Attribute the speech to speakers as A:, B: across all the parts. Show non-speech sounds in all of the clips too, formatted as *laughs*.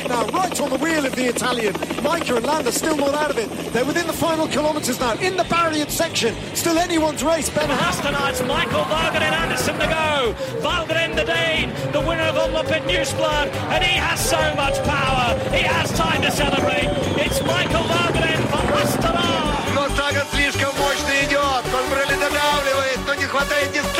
A: Schmidt now, right on the wheel of the Italian. Micah and Landa still not out of it. They're within the final kilometres now, in the barrier section. Still anyone's race. Ben
B: Hastenarts, Michael Valgren Anderson to go. Valgren the Dane, the winner of Umlop at Newsblad, and he has so much power. He has time to celebrate. It's Michael Valgren for Hastenarts.
C: Но Саган слишком мощно идет. Кольбрелли додавливает, но не хватает дистанции.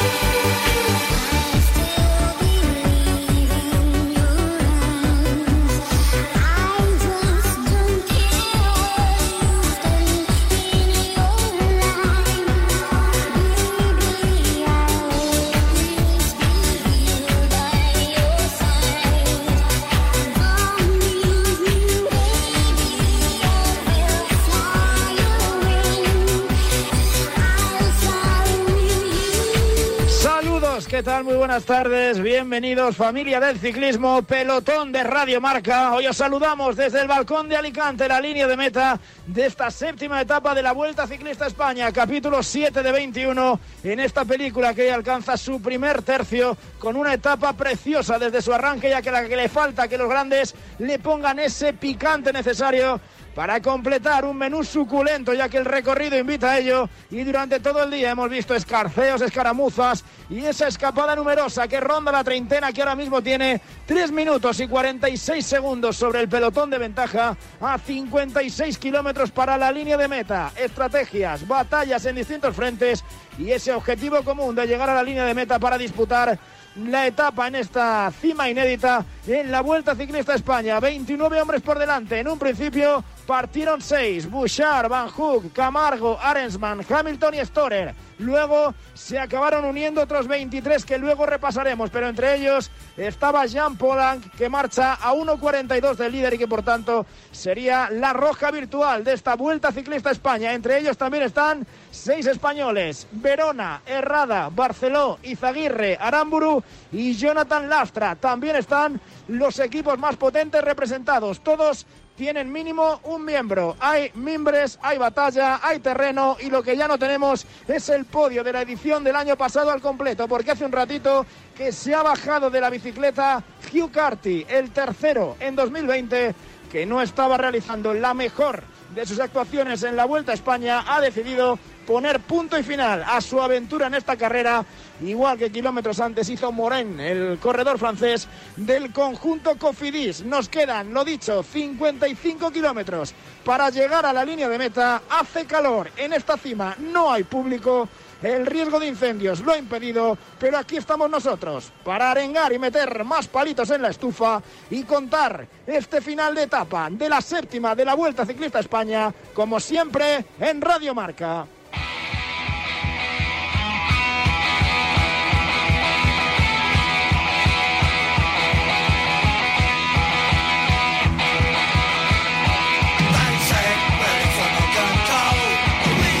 D: Buenas tardes, bienvenidos familia del ciclismo, pelotón de Radio Marca. Hoy os saludamos desde el balcón de Alicante, la línea de meta de esta séptima etapa de la Vuelta Ciclista España, capítulo 7 de 21, en esta película que alcanza su primer tercio con una etapa preciosa desde su arranque, ya que la que le falta que los grandes le pongan ese picante necesario para completar un menú suculento, ya que el recorrido invita a ello. Y durante todo el día hemos visto escarceos, escaramuzas y esa escapada numerosa que ronda la treintena, que ahora mismo tiene 3 minutos y 46 segundos sobre el pelotón de ventaja a 56 kilómetros para la línea de meta. Estrategias, batallas en distintos frentes y ese objetivo común de llegar a la línea de meta para disputar la etapa en esta cima inédita en la Vuelta Ciclista España. 29 hombres por delante. En un principio partieron 6. Bouchard, Van Hook, Camargo, Arensman, Hamilton y Storer. Luego se acabaron uniendo otros 23 que luego repasaremos, pero entre ellos estaba Jean Polanc que marcha a 1.42 del líder y que por tanto sería la roja virtual de esta Vuelta Ciclista España. Entre ellos también están seis españoles, Verona, Herrada, Barceló, Izaguirre, Aramburu y Jonathan Lastra. También están los equipos más potentes representados, todos tienen mínimo un miembro. Hay mimbres, hay batalla, hay terreno y lo que ya no tenemos es el podio de la edición del año pasado al completo, porque hace un ratito que se ha bajado de la bicicleta Hugh Carty, el tercero en 2020, que no estaba realizando la mejor de sus actuaciones en la Vuelta a España, ha decidido poner punto y final a su aventura en esta carrera, igual que kilómetros antes hizo Morin, el corredor francés del conjunto Cofidis. Nos quedan, lo dicho, 55 kilómetros para llegar a la línea de meta. Hace calor en esta cima, no hay público. El riesgo de incendios lo ha impedido, pero aquí estamos nosotros para arengar y meter más palitos en la estufa y contar este final de etapa de la séptima de la Vuelta Ciclista España, como siempre en Radio Marca.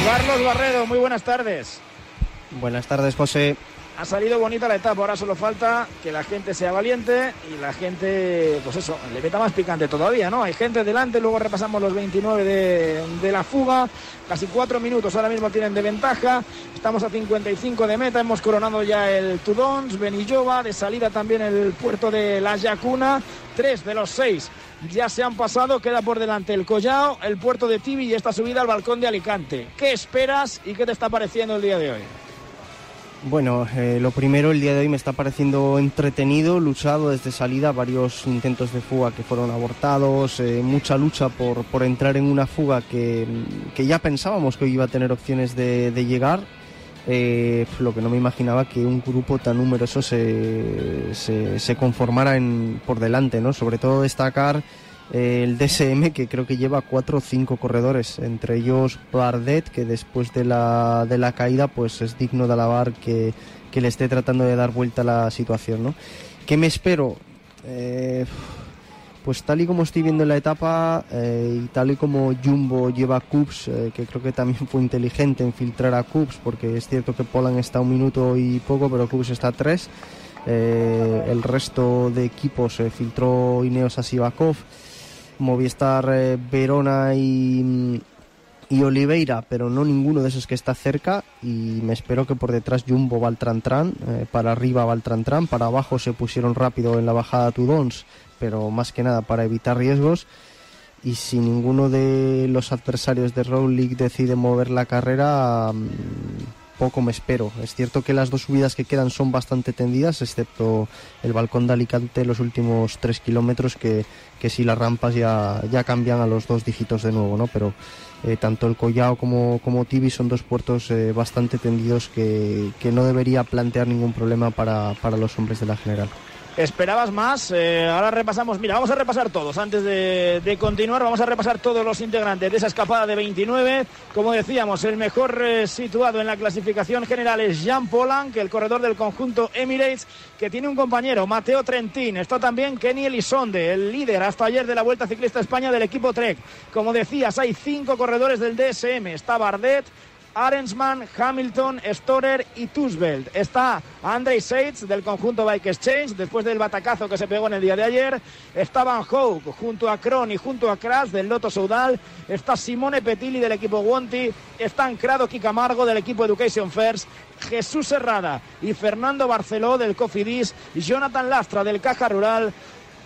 D: Carlos Barredo, muy buenas tardes.
E: Buenas tardes, José.
D: Ha salido bonita la etapa, ahora solo falta que la gente sea valiente y la gente, pues eso, le meta más picante todavía, ¿no? Hay gente delante, luego repasamos los 29 de, la fuga, casi cuatro minutos ahora mismo tienen de ventaja, estamos a 55 de meta, hemos coronado ya el Tudons, Benillova, de salida también el puerto de La Yacuna, tres de los seis ya se han pasado, queda por delante el Collao, el puerto de Tibi y esta subida al balcón de Alicante. ¿Qué esperas y qué te está pareciendo el día de hoy?
E: Bueno, eh, lo primero, el día de hoy me está pareciendo entretenido, luchado desde salida, varios intentos de fuga que fueron abortados, eh, mucha lucha por, por, entrar en una fuga que, que, ya pensábamos que iba a tener opciones de, de llegar. Eh, lo que no me imaginaba que un grupo tan numeroso se, se, se conformara en, por delante, ¿no? Sobre todo destacar el DSM que creo que lleva cuatro o cinco corredores, entre ellos Bardet que después de la, de la caída pues es digno de alabar que, que le esté tratando de dar vuelta a la situación, ¿no? ¿Qué me espero? Eh, Pues tal y como estoy viendo la etapa eh, y tal y como Jumbo lleva a Coops, eh, que creo que también fue inteligente en filtrar a Coops, porque es cierto que Polan está un minuto y poco, pero Coops está a tres. Eh, el resto de equipos filtró Ineos a Sivakov, Movistar Verona y, y Oliveira, pero no ninguno de esos que está cerca. Y me espero que por detrás Jumbo va Tran, para arriba va al para abajo se pusieron rápido en la bajada Tudons pero más que nada para evitar riesgos. Y si ninguno de los adversarios de Road decide mover la carrera, mm, poco me espero. Es cierto que las dos subidas que quedan son bastante tendidas, excepto el balcón de Alicante, los últimos tres kilómetros, que, que si las rampas ya, ya cambian a los dos dígitos de nuevo, ¿no? Pero eh, tanto el Collao como, como Tibi son dos puertos eh, bastante tendidos que, que, no debería plantear ningún problema para, para los hombres de la general.
D: ¿Esperabas más? Eh, ahora repasamos, mira, vamos a repasar todos. Antes de, continuar, vamos a repasar todos los integrantes de esa escapada de 29. Como decíamos, el mejor eh, situado en la clasificación general es Jean Polan, que el corredor del conjunto Emirates, que tiene un compañero, Mateo Trentín. Está también Kenny Elisonde, el líder hasta ayer de la Vuelta Ciclista España del equipo Trek. Como decías, hay cinco corredores del DSM. Está Bardet, Arensman, Hamilton, Storer y Tusveld. Está Andrei Seitz del conjunto Bike Exchange después del batacazo que se pegó en el día de ayer. Está Van Hoek junto a Kron y junto a Kras del Loto Soudal. Está Simone Petilli del equipo Wonti. Están Crado Camargo del equipo Education First. Jesús Serrada y Fernando Barceló del Cofidis. Jonathan Lastra del Caja Rural.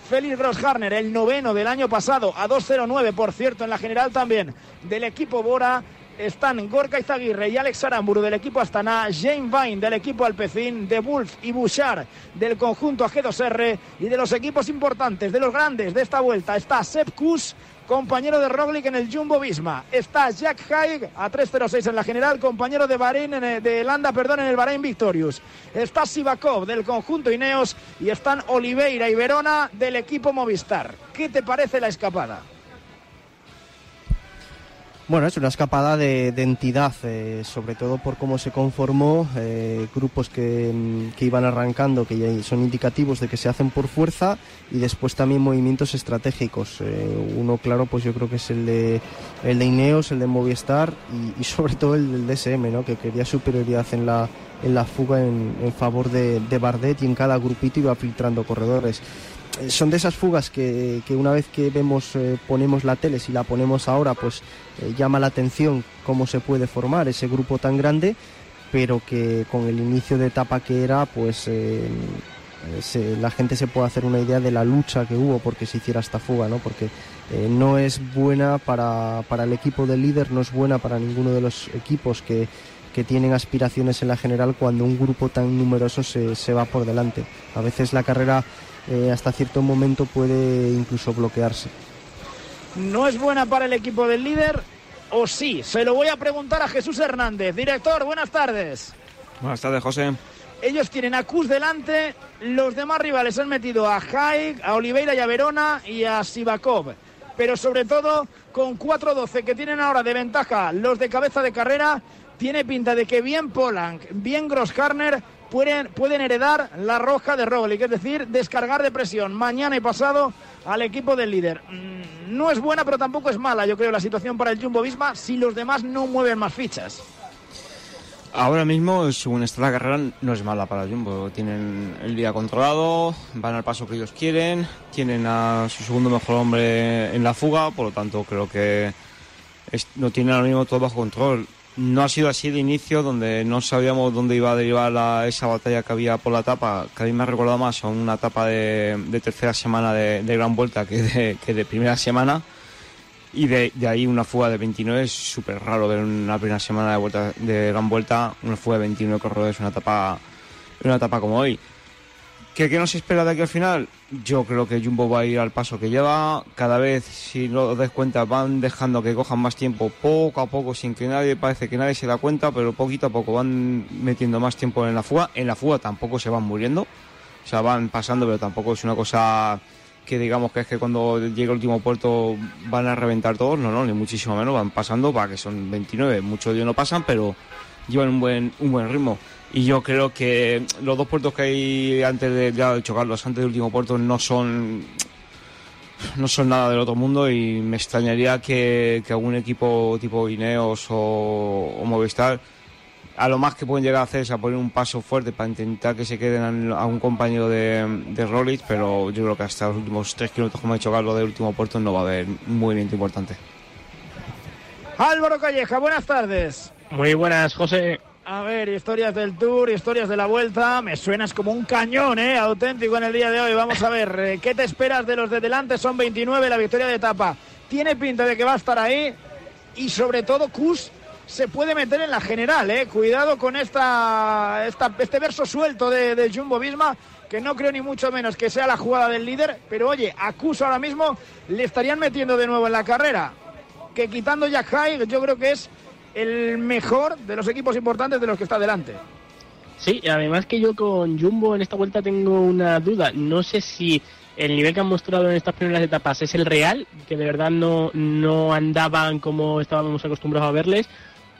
D: Félix Grossharner, el noveno del año pasado, a 2.09, por cierto, en la general también, del equipo Bora están Gorka Izaguirre y Alex Aramburu del equipo Astana, Jane Vine del equipo Alpecin, De Wolf y Bouchard del conjunto AG2R y de los equipos importantes, de los grandes de esta vuelta está Sepp Kuss, compañero de Roglic en el Jumbo Visma. Está Jack Haig a 3.06 en la general, compañero de Bahrein, de Landa, perdón, en el Bahrein Victorious. Está Sivakov del conjunto Ineos y están Oliveira y Verona del equipo Movistar. ¿Qué te parece la escapada?
E: Bueno, es una escapada de, entidad, eh, sobre todo por cómo se conformó, eh, grupos que, iban arrancando, que ya son indicativos de que se hacen por fuerza, y después también movimientos estratégicos. Eh, uno, claro, pues yo creo que es el de, el de Ineos, el de Movistar y, sobre todo el del DSM, ¿no? que quería superioridad en la, en la fuga en, favor de, de Bardet y en cada grupito iba filtrando corredores son de esas fugas que, una vez que vemos, eh, ponemos la tele, si la ponemos ahora, pues eh, llama la atención cómo se puede formar ese grupo tan grande, pero que con el inicio de etapa que era, pues eh, la gente se puede hacer una idea de la lucha que hubo porque se hiciera esta fuga, ¿no? Porque no es buena para, para, el equipo del líder, no es buena para ninguno de los equipos que, que tienen aspiraciones en la general cuando un grupo tan numeroso se, se va por delante. A veces la carrera eh, hasta cierto momento puede incluso bloquearse.
D: ¿No es buena para el equipo del líder o sí? Se lo voy a preguntar a Jesús Hernández. Director, buenas tardes.
F: Buenas tardes, José.
D: Ellos tienen a Cus delante, los demás rivales han metido a Haig, a Oliveira y a Verona y a Sivakov. Pero sobre todo, con 4-12 que tienen ahora de ventaja los de cabeza de carrera, tiene pinta de que bien Polanc, bien Grossharner pueden, pueden heredar la roja de Roglic, es decir, descargar de presión mañana y pasado al equipo del líder. Mm, no es buena, pero tampoco es mala, yo creo, la situación para el Jumbo Visma si los demás no mueven más fichas.
F: Ahora mismo, según está la carrera, no es mala para el Jumbo. Tienen el día controlado, van al paso que ellos quieren, tienen a su segundo mejor hombre en la fuga, por lo tanto creo que no tienen ahora mismo todo bajo control no ha sido así de inicio, donde no sabíamos dónde iba a derivar esa batalla que había por la etapa, que a mí me ha recordado más a una etapa de, tercera semana de, Gran Vuelta que de, que de primera semana. Y de, ahí una fuga de 29 es súper raro ver una primera semana de, vuelta, de Gran Vuelta, una fuga de 29 corredores, una etapa, una etapa como hoy. ¿Qué, ¿Qué nos espera de aquí al final? Yo creo que Jumbo va a ir al paso que lleva. Cada vez, si no os des cuenta, van dejando que cojan más tiempo poco a poco, sin que nadie, parece que nadie se da cuenta, pero poquito a poco van metiendo más tiempo en la fuga. En la fuga tampoco se van muriendo. O sea, van pasando, pero tampoco es una cosa que digamos que es que cuando llegue el último puerto van a reventar todos. No, no, ni muchísimo menos. Van pasando, para que son 29. Muchos de ellos no pasan, pero llevan un buen, un buen ritmo y yo creo que los dos puertos que hay antes de, chocarlos, antes del último puerto, no son no son nada del otro mundo y me extrañaría que, que algún equipo tipo Ineos o, o Movistar a lo más que pueden llegar a hacer es a poner un paso fuerte para intentar que se queden a un compañero de, de Roglic, pero yo creo que hasta los últimos tres kilómetros, como ha dicho Carlos, del último puerto no va a haber un movimiento importante.
D: Álvaro Calleja, buenas tardes.
G: Muy buenas, José.
D: A ver, historias del Tour, historias de la Vuelta. Me suenas como un cañón, ¿eh? Auténtico en el día de hoy. Vamos a ver, eh, ¿qué te esperas de los de delante? Son 29, la victoria de etapa. Tiene pinta de que va a estar ahí. Y sobre todo, Kus se puede meter en la general, ¿eh? Cuidado con esta, esta este verso suelto de, de, Jumbo Visma, que no creo ni mucho menos que sea la jugada del líder. Pero oye, a Kus ahora mismo le estarían metiendo de nuevo en la carrera. Que quitando Jack High, yo creo que es el mejor de los equipos importantes de los que está delante.
G: Sí, además que yo con Jumbo en esta vuelta tengo una duda. No sé si el nivel que han mostrado en estas primeras etapas es el real, que de verdad no, no andaban como estábamos acostumbrados a verles,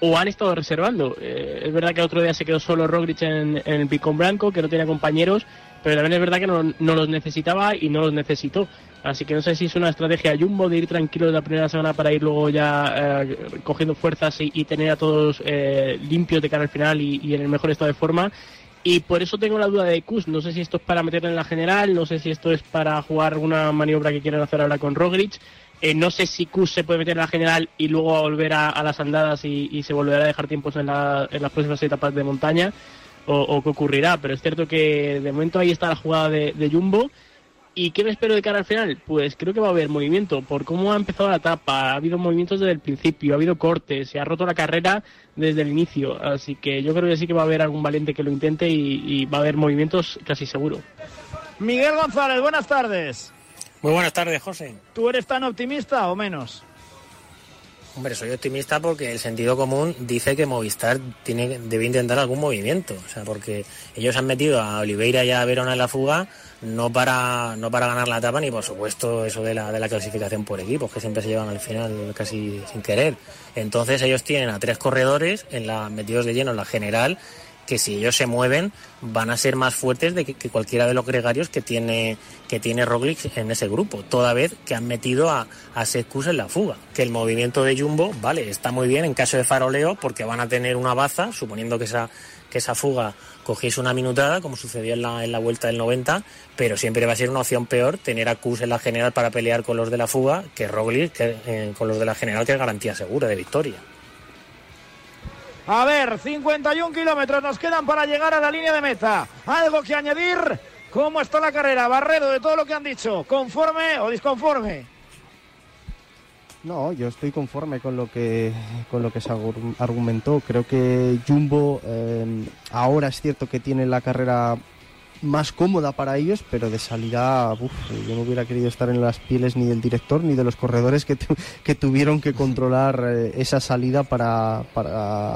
G: o han estado reservando. Eh, es verdad que el otro día se quedó solo Roglic en, en el picón blanco, que no tenía compañeros, pero también es verdad que no, no, los necesitaba y no los necesitó. Así que no sé si es una estrategia Jumbo de ir tranquilo la primera semana para ir luego ya eh, cogiendo fuerzas y, y, tener a todos eh, limpios de cara al final y, y, en el mejor estado de forma. Y por eso tengo la duda de Kus. No sé si esto es para meterle en la general, no sé si esto es para jugar alguna maniobra que quieren hacer ahora con Roglic. Eh, no sé si Kus se puede meter en la general y luego volver a, a las andadas y, y, se volverá a dejar tiempos en, la, en las próximas etapas de montaña o, o, qué ocurrirá. Pero es cierto que de momento ahí está la jugada de, de, Jumbo. ¿Y qué me espero de cara al final? Pues creo que va a haber movimiento. Por cómo ha empezado la etapa, ha habido movimientos desde el principio, ha habido cortes, se ha roto la carrera desde el inicio. Así que yo creo que sí que va a haber algún valiente que lo intente y, y va a haber movimientos casi seguro.
D: Miguel González, buenas tardes.
H: Muy buenas tardes, José.
D: ¿Tú eres tan optimista o menos?
H: Hombre, soy optimista porque el sentido común dice que Movistar tiene, debe intentar algún movimiento. O sea, porque ellos han metido a Oliveira y a Verona en la fuga no para, no para ganar la etapa ni por supuesto eso de la, de la clasificación por equipos, que siempre se llevan al final casi sin querer. Entonces ellos tienen a tres corredores en la, metidos de lleno en la general que si ellos se mueven van a ser más fuertes de que, cualquiera de los gregarios que tiene que tiene Roglic en ese grupo, toda vez que han metido a, a Secus en la fuga. Que el movimiento de Jumbo, vale, está muy bien en caso de faroleo porque van a tener una baza, suponiendo que esa, que esa fuga cogiese una minutada, como sucedió en la, en la vuelta del 90, pero siempre va a ser una opción peor tener a Kus en la general para pelear con los de la fuga que Roglic que, eh, con los de la general, que es garantía segura de victoria.
D: A ver, 51 kilómetros nos quedan para llegar a la línea de meta. ¿Algo que añadir? ¿Cómo está la carrera? Barredo de todo lo que han dicho. ¿Conforme o disconforme?
E: No, yo estoy conforme con lo que con lo que se argumentó. Creo que Jumbo eh, ahora es cierto que tiene la carrera más cómoda para ellos, pero de salida, uf, yo no hubiera querido estar en las pieles ni del director ni de los corredores que, tu, que tuvieron que controlar eh, esa salida para,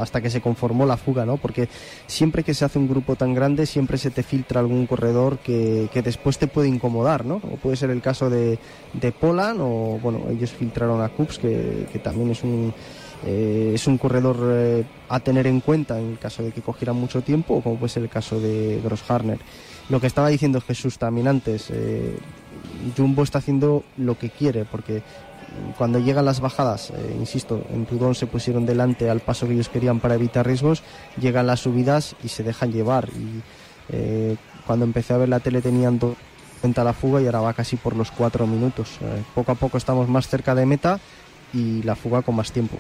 E: hasta que se conformó la fuga, ¿no? Porque siempre que se hace un grupo tan grande, siempre se te filtra algún corredor que, que después te puede incomodar, ¿no? O puede ser el caso de, de Polan, o bueno, ellos filtraron a Cups, que, que también es un eh, es un corredor eh, a tener en cuenta en caso de que cogiera mucho tiempo, o como puede ser el caso de Grossharner. Lo que estaba diciendo Jesús también antes, eh, Jumbo está haciendo lo que quiere, porque cuando llegan las bajadas, eh, insisto, en Tudón se pusieron delante al paso que ellos querían para evitar riesgos, llegan las subidas y se dejan llevar. Y eh, cuando empecé a ver la tele tenían dos cuenta la fuga y ahora va casi por los cuatro minutos. poco a poco estamos más cerca de meta y la fuga con más tiempo.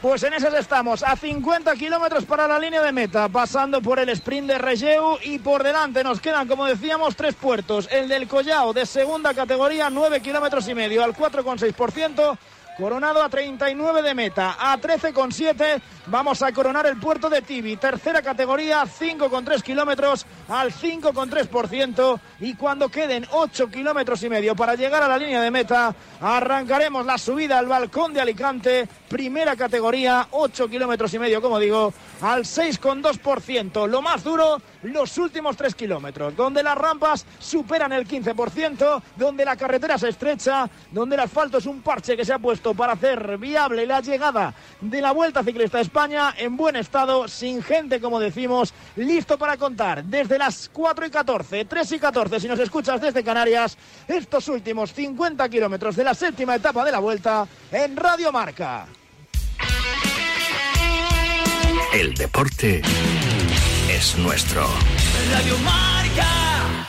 D: Pues en esas estamos, a 50 kilómetros para la línea de meta, pasando por el sprint de Regeu y por delante nos quedan, como decíamos, tres puertos. El del Collao de segunda categoría, 9 kilómetros y medio al 4,6%. Coronado a 39 de meta, a 13,7 vamos a coronar el puerto de Tibi, tercera categoría, 5,3 kilómetros al 5,3% y cuando queden 8 kilómetros y medio para llegar a la línea de meta, arrancaremos la subida al balcón de Alicante, primera categoría, 8 kilómetros y medio, como digo, al 6,2%. Lo más duro, los últimos 3 kilómetros, donde las rampas superan el 15%, donde la carretera se estrecha, donde el asfalto es un parche que se ha puesto para hacer viable la llegada de la Vuelta Ciclista a España en buen estado, sin gente, como decimos, listo para contar desde las 4 y 14, 3 y 14, si nos escuchas desde Canarias, estos últimos 50 kilómetros de la séptima etapa de la Vuelta en Radio Marca.
I: El deporte es nuestro.
B: Radio Marca.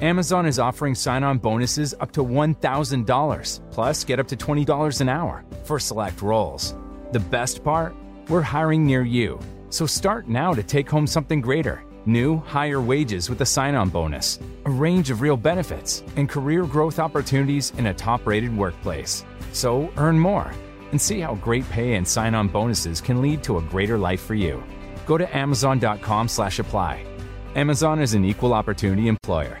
J: Amazon is offering sign on bonuses up to $1,000, plus get up to $20 an hour for select roles. The best part? We're hiring near you. So start now to take home something greater new, higher wages with a sign on bonus, a range of real benefits, and career growth opportunities in a top rated workplace. So earn more and see how great pay and sign on bonuses can lead to a greater life for you. Go to amazon.com/apply. Amazon is an equal opportunity employer.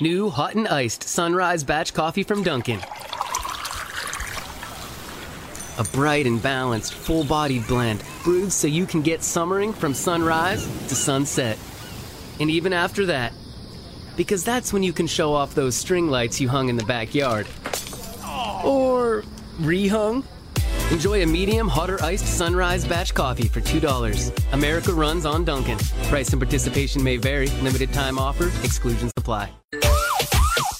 K: New hot and iced sunrise batch coffee from Dunkin'. A bright and balanced, full bodied blend brewed so you can get summering from sunrise to sunset. And even after that, because that's when you can show off those string lights you hung in the backyard. Or rehung. Enjoy a medium hot or iced sunrise batch coffee for $2. America runs on Dunkin'. Price and participation may vary. Limited time offer. Exclusions apply.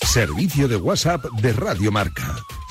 L: Servicio de WhatsApp de Radio Marca.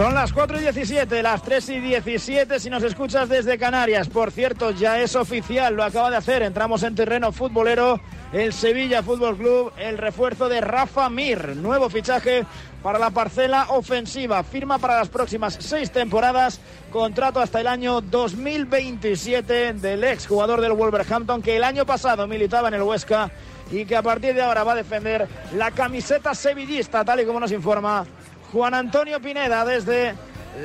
D: Son las 4 y 17, las 3 y 17 si nos escuchas desde Canarias. Por cierto, ya es oficial, lo acaba de hacer. Entramos en terreno futbolero. El Sevilla Fútbol Club, el refuerzo de Rafa Mir, nuevo fichaje para la parcela ofensiva. Firma para las próximas seis temporadas, contrato hasta el año 2027 del ex jugador del Wolverhampton que el año pasado militaba en el Huesca y que a partir de ahora va a defender la camiseta sevillista, tal y como nos informa Juan Antonio Pineda desde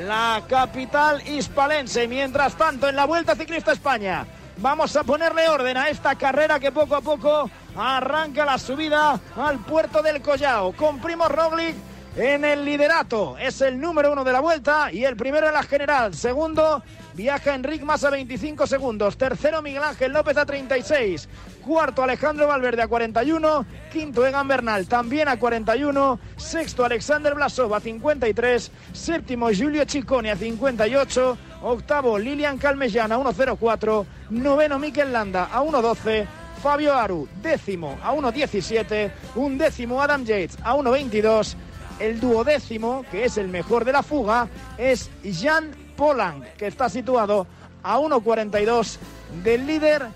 D: la capital hispalense. Mientras tanto, en la Vuelta Ciclista España, vamos a ponerle orden a esta carrera que poco a poco arranca la subida al puerto del Collao. Con Primo Roglic en el liderato. Es el número uno de la vuelta y el primero en la general. Segundo, viaja Enric Massa 25 segundos. Tercero, Miguel Ángel López a 36. Cuarto, Alejandro Valverde a 41. Quinto, Egan Bernal también a 41. Sexto, Alexander Blasov a 53. Séptimo, Julio Ciccone a 58. Octavo, Lilian Calmellán a 1.04. Noveno, Mikel Landa a 1.12. Fabio Aru, décimo a 1.17. Un décimo, Adam Yates a 1.22. El duodécimo, que es el mejor de la fuga, es Jan Polang, que está situado a 1.42 del líder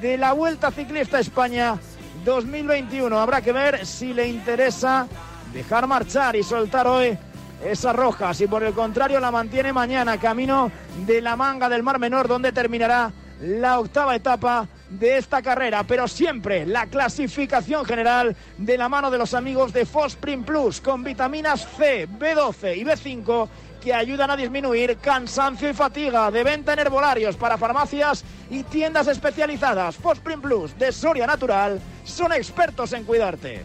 D: de la Vuelta Ciclista España 2021. Habrá que ver si le interesa dejar marchar y soltar hoy esa roja, si por el contrario la mantiene mañana camino de la manga del Mar Menor, donde terminará la octava etapa de esta carrera, pero siempre la clasificación general de la mano de los amigos de Fosprin Plus con vitaminas C, B12 y B5 que ayudan a disminuir cansancio y fatiga de venta en herbolarios para farmacias y tiendas especializadas. Fosprin Plus de Soria Natural son expertos en cuidarte.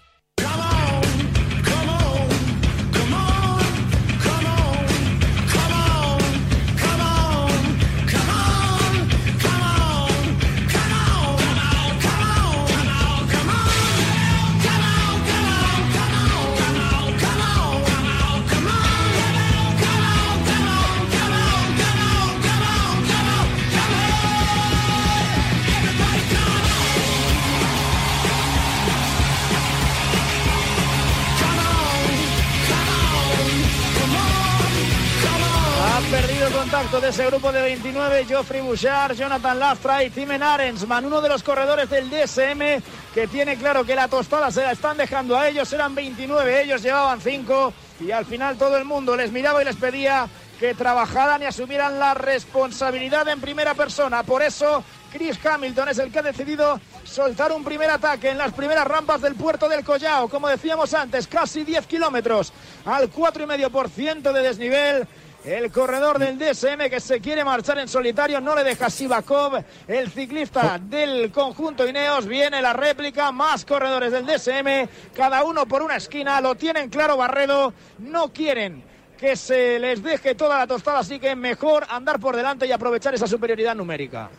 D: Ese grupo de 29, Geoffrey Bouchard, Jonathan Lastra y Timen Arensman, uno de los corredores del DSM que tiene claro que la tostada se la están dejando a ellos, eran 29, ellos llevaban 5 y al final todo el mundo les miraba y les pedía que trabajaran y asumieran la responsabilidad en primera persona. Por eso Chris Hamilton es el que ha decidido soltar un primer ataque en las primeras rampas del puerto del Collao. Como decíamos antes, casi 10 kilómetros al 4,5% de desnivel. El corredor del DSM que se quiere marchar en solitario no le deja Sivakov, el ciclista del conjunto Ineos. Viene la réplica, más corredores del DSM, cada uno por una esquina. Lo tienen claro Barredo, no quieren que se les deje toda la tostada, así que mejor andar por delante y aprovechar esa superioridad numérica.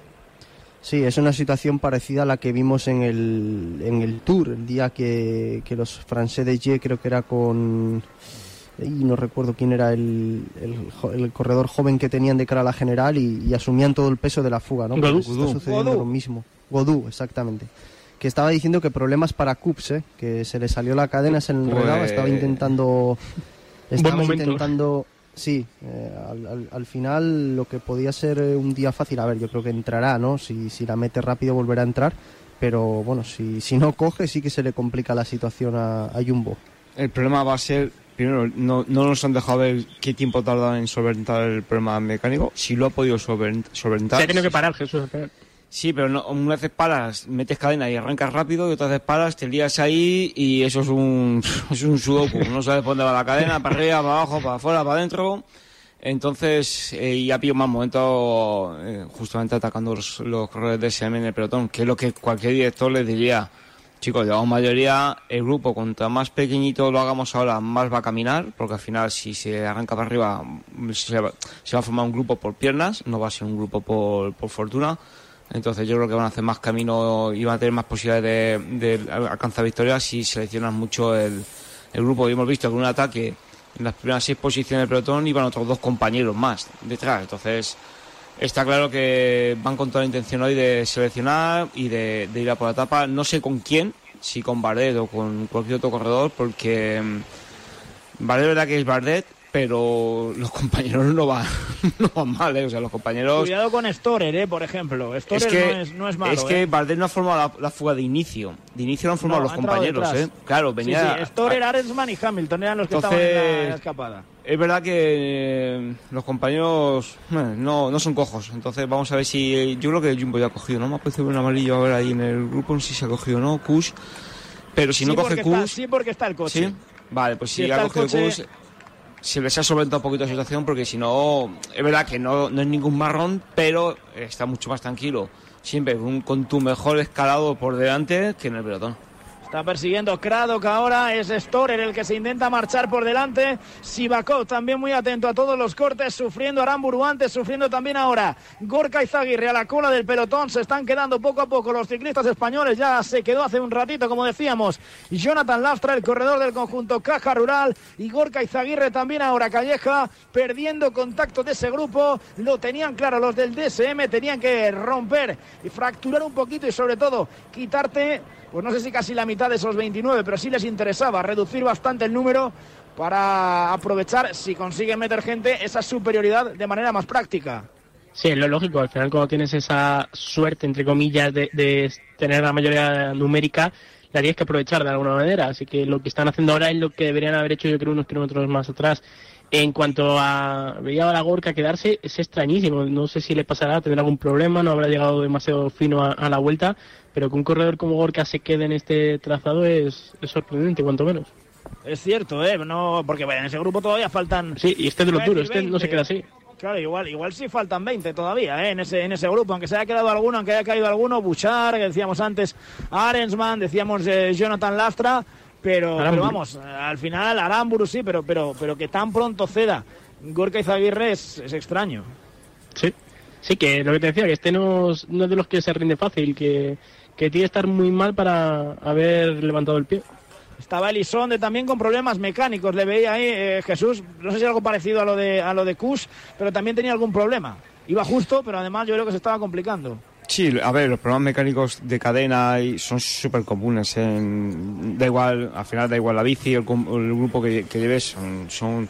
E: Sí, es una situación parecida a la que vimos en el, en el Tour, el día que, que los franceses creo que era con... Y no recuerdo quién era el, el, corredor joven que tenían de cara a la general y, y asumían todo el peso de la fuga, ¿no?
G: Godú.
E: Está sucediendo
G: Godú.
E: lo mismo. Godú, exactamente. Que estaba diciendo que problemas para Cups, ¿eh? que se le salió la cadena, se le enredaba,
F: Pues-
E: estaba intentando... Estaba
G: momento.
E: intentando... Sí, eh, al, al- al final lo que podía ser eh, un día fácil, a ver, yo creo que entrará, ¿no? Si, si la mete rápido volverá a entrar, pero bueno, si, si no coge sí que se le complica la situación a, a Jumbo.
F: El problema va a ser, primero, no, no nos han dejado ver qué tiempo tarda en solventar el problema mecánico. Si lo ha podido solven- solventar.
G: Se ha tenido que parar, Jesús.
F: Sí, pero no, una vez paras, metes cadena y arrancas rápido, y otra vez paras, te lías ahí y eso es un, *laughs* es un sudoku. No sabes dónde va la cadena, para arriba, para abajo, para afuera, para adentro. Entonces, eh, ya pillo más momento eh, justamente atacando los, los corredores de SM en el pelotón, que es lo que cualquier director les diría. Chicos, llevamos mayoría, el grupo, cuanto más pequeñito lo hagamos ahora, más va a caminar, porque al final si se arranca para arriba se va, se va a formar un grupo por piernas, no va a ser un grupo por, por fortuna. Entonces yo creo que van a hacer más camino y van a tener más posibilidades de, de alcanzar victorias si seleccionan mucho el, el grupo. Y hemos visto que un ataque en las primeras seis posiciones del pelotón iban otros dos compañeros más detrás. Entonces está claro que van con toda la intención hoy de seleccionar y de, de ir a por la etapa. No sé con quién, si con Bardet o con cualquier otro corredor, porque mm, Bardet verdad que es Bardet, pero los *laughs* compañeros no van, no van mal, ¿eh? O sea, los compañeros...
D: Cuidado con Storer, ¿eh? por ejemplo. Storer
F: Es que,
D: no, es, no es malo.
F: es que
D: ¿eh?
F: Bardet no ha formado la, la fuga de inicio. De inicio lo han formado
D: No,
F: los compañeros. ¿eh? Claro, venía...
D: Sí, sí, Storer, Arensman y Hamilton eran los que estaban en la,
F: Entonces,
D: escapada.
F: Es verdad que eh, los compañeros eh, no, no son cojos. Entonces vamos a ver si... Yo creo que Jumbo ya ha cogido, ¿no? Me ha parecido un amarillo ahora ahí en el grupo, no sé si se ha cogido no, Kush. Pero si
D: sí,
F: no coge
D: está,
F: Kush...
D: sí, porque está el coche.
F: ¿Sí? Vale, pues
D: Si
F: si, ha cogido
D: coche-
F: Kush, se les ha solventado un poquito la situación porque si no, es verdad que no, no es ningún marrón, pero está mucho más tranquilo. Siempre con tu mejor escalado por delante que en el pelotón.
D: Está persiguiendo Kradok ahora, es Storer el que se intenta marchar por delante. Sivakov también muy atento a todos los cortes, sufriendo Aramburu antes, sufriendo también ahora. Gorka Izaguirre a la cola del pelotón, se están quedando poco a poco los ciclistas españoles, ya se quedó hace un ratito, como decíamos, Jonathan Lastra, el corredor del conjunto Caja Rural, y Gorka Izaguirre también ahora Calleja, perdiendo contacto de ese grupo, lo tenían claro los del DSM, tenían que romper y fracturar un poquito y sobre todo quitarte pues no sé si casi la mitad de esos 29, pero sí les interesaba reducir bastante el número para aprovechar, si consiguen meter gente, esa superioridad de manera más práctica.
G: Sí, es lo lógico. Al final, cuando tienes esa suerte, entre comillas, de, de tener la mayoría numérica, la tienes que aprovechar de alguna manera. Así que lo que están haciendo ahora es lo que deberían haber hecho yo creo unos kilómetros más atrás. En cuanto a veía a la Gorka quedarse, es extrañísimo. No sé si le pasará, tendrá algún problema, no habrá llegado demasiado fino a, a la vuelta, pero que un corredor como Gorka se quede en este trazado es, es sorprendente, cuanto menos.
D: Es cierto, ¿eh? No, porque vaya, en ese grupo todavía faltan...
G: Sí, y este de los duros, este no se
D: 20.
G: queda así.
D: Claro, igual, igual sí faltan 20 todavía, ¿eh? En ese, en ese grupo, aunque se haya quedado alguno, aunque haya caído alguno, Bouchard, que decíamos antes, Arensman, decíamos eh, Jonathan Lastra, pero, pero vamos, al final Aramburu sí, pero, pero, pero que tan pronto ceda Gorka Izaguirre es, es extraño.
G: Sí, sí, que lo que te decía, que este no es, no es de los que se rinde fácil, que, que tiene que estar muy mal para haber levantado el pie.
D: Estaba Elisonde también con problemas mecánicos, le veía ahí eh, Jesús, no sé si algo parecido a lo de a lo de Kush, pero también tenía algún problema. Iba justo, pero además yo creo que se estaba complicando.
F: Sí, a ver, los problemas mecánicos de cadena y son súper comunes. en- da igual, al final da igual la bici, el, el grupo que, lleves, son, son,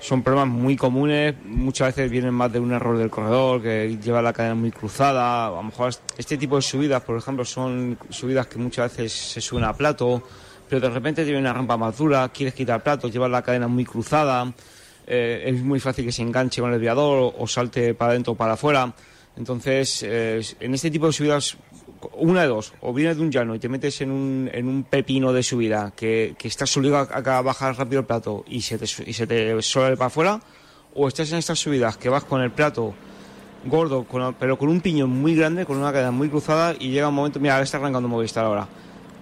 F: son problemas muy comunes. Muchas veces vienen más de un error del corredor, que lleva la cadena muy cruzada. A lo mejor este tipo de subidas, por ejemplo, son subidas que muchas veces se suben a plato, pero de repente tiene una rampa más dura, quieres quitar plato, llevas la cadena muy cruzada. eh, es muy fácil que se enganche con el desviador o, o salte para adentro o para afuera. Entonces, eh, en este tipo de subidas, una de dos, o vienes de un llano y te metes en un, en un pepino de subida que, que estás obligado a, a bajar rápido el plato y se te, y se te suele para afuera, o estás en estas subidas que vas con el plato gordo, con- pero con un piñón muy grande, con una cadena muy cruzada y llega un momento, mira, ahora está arrancando Movistar ahora.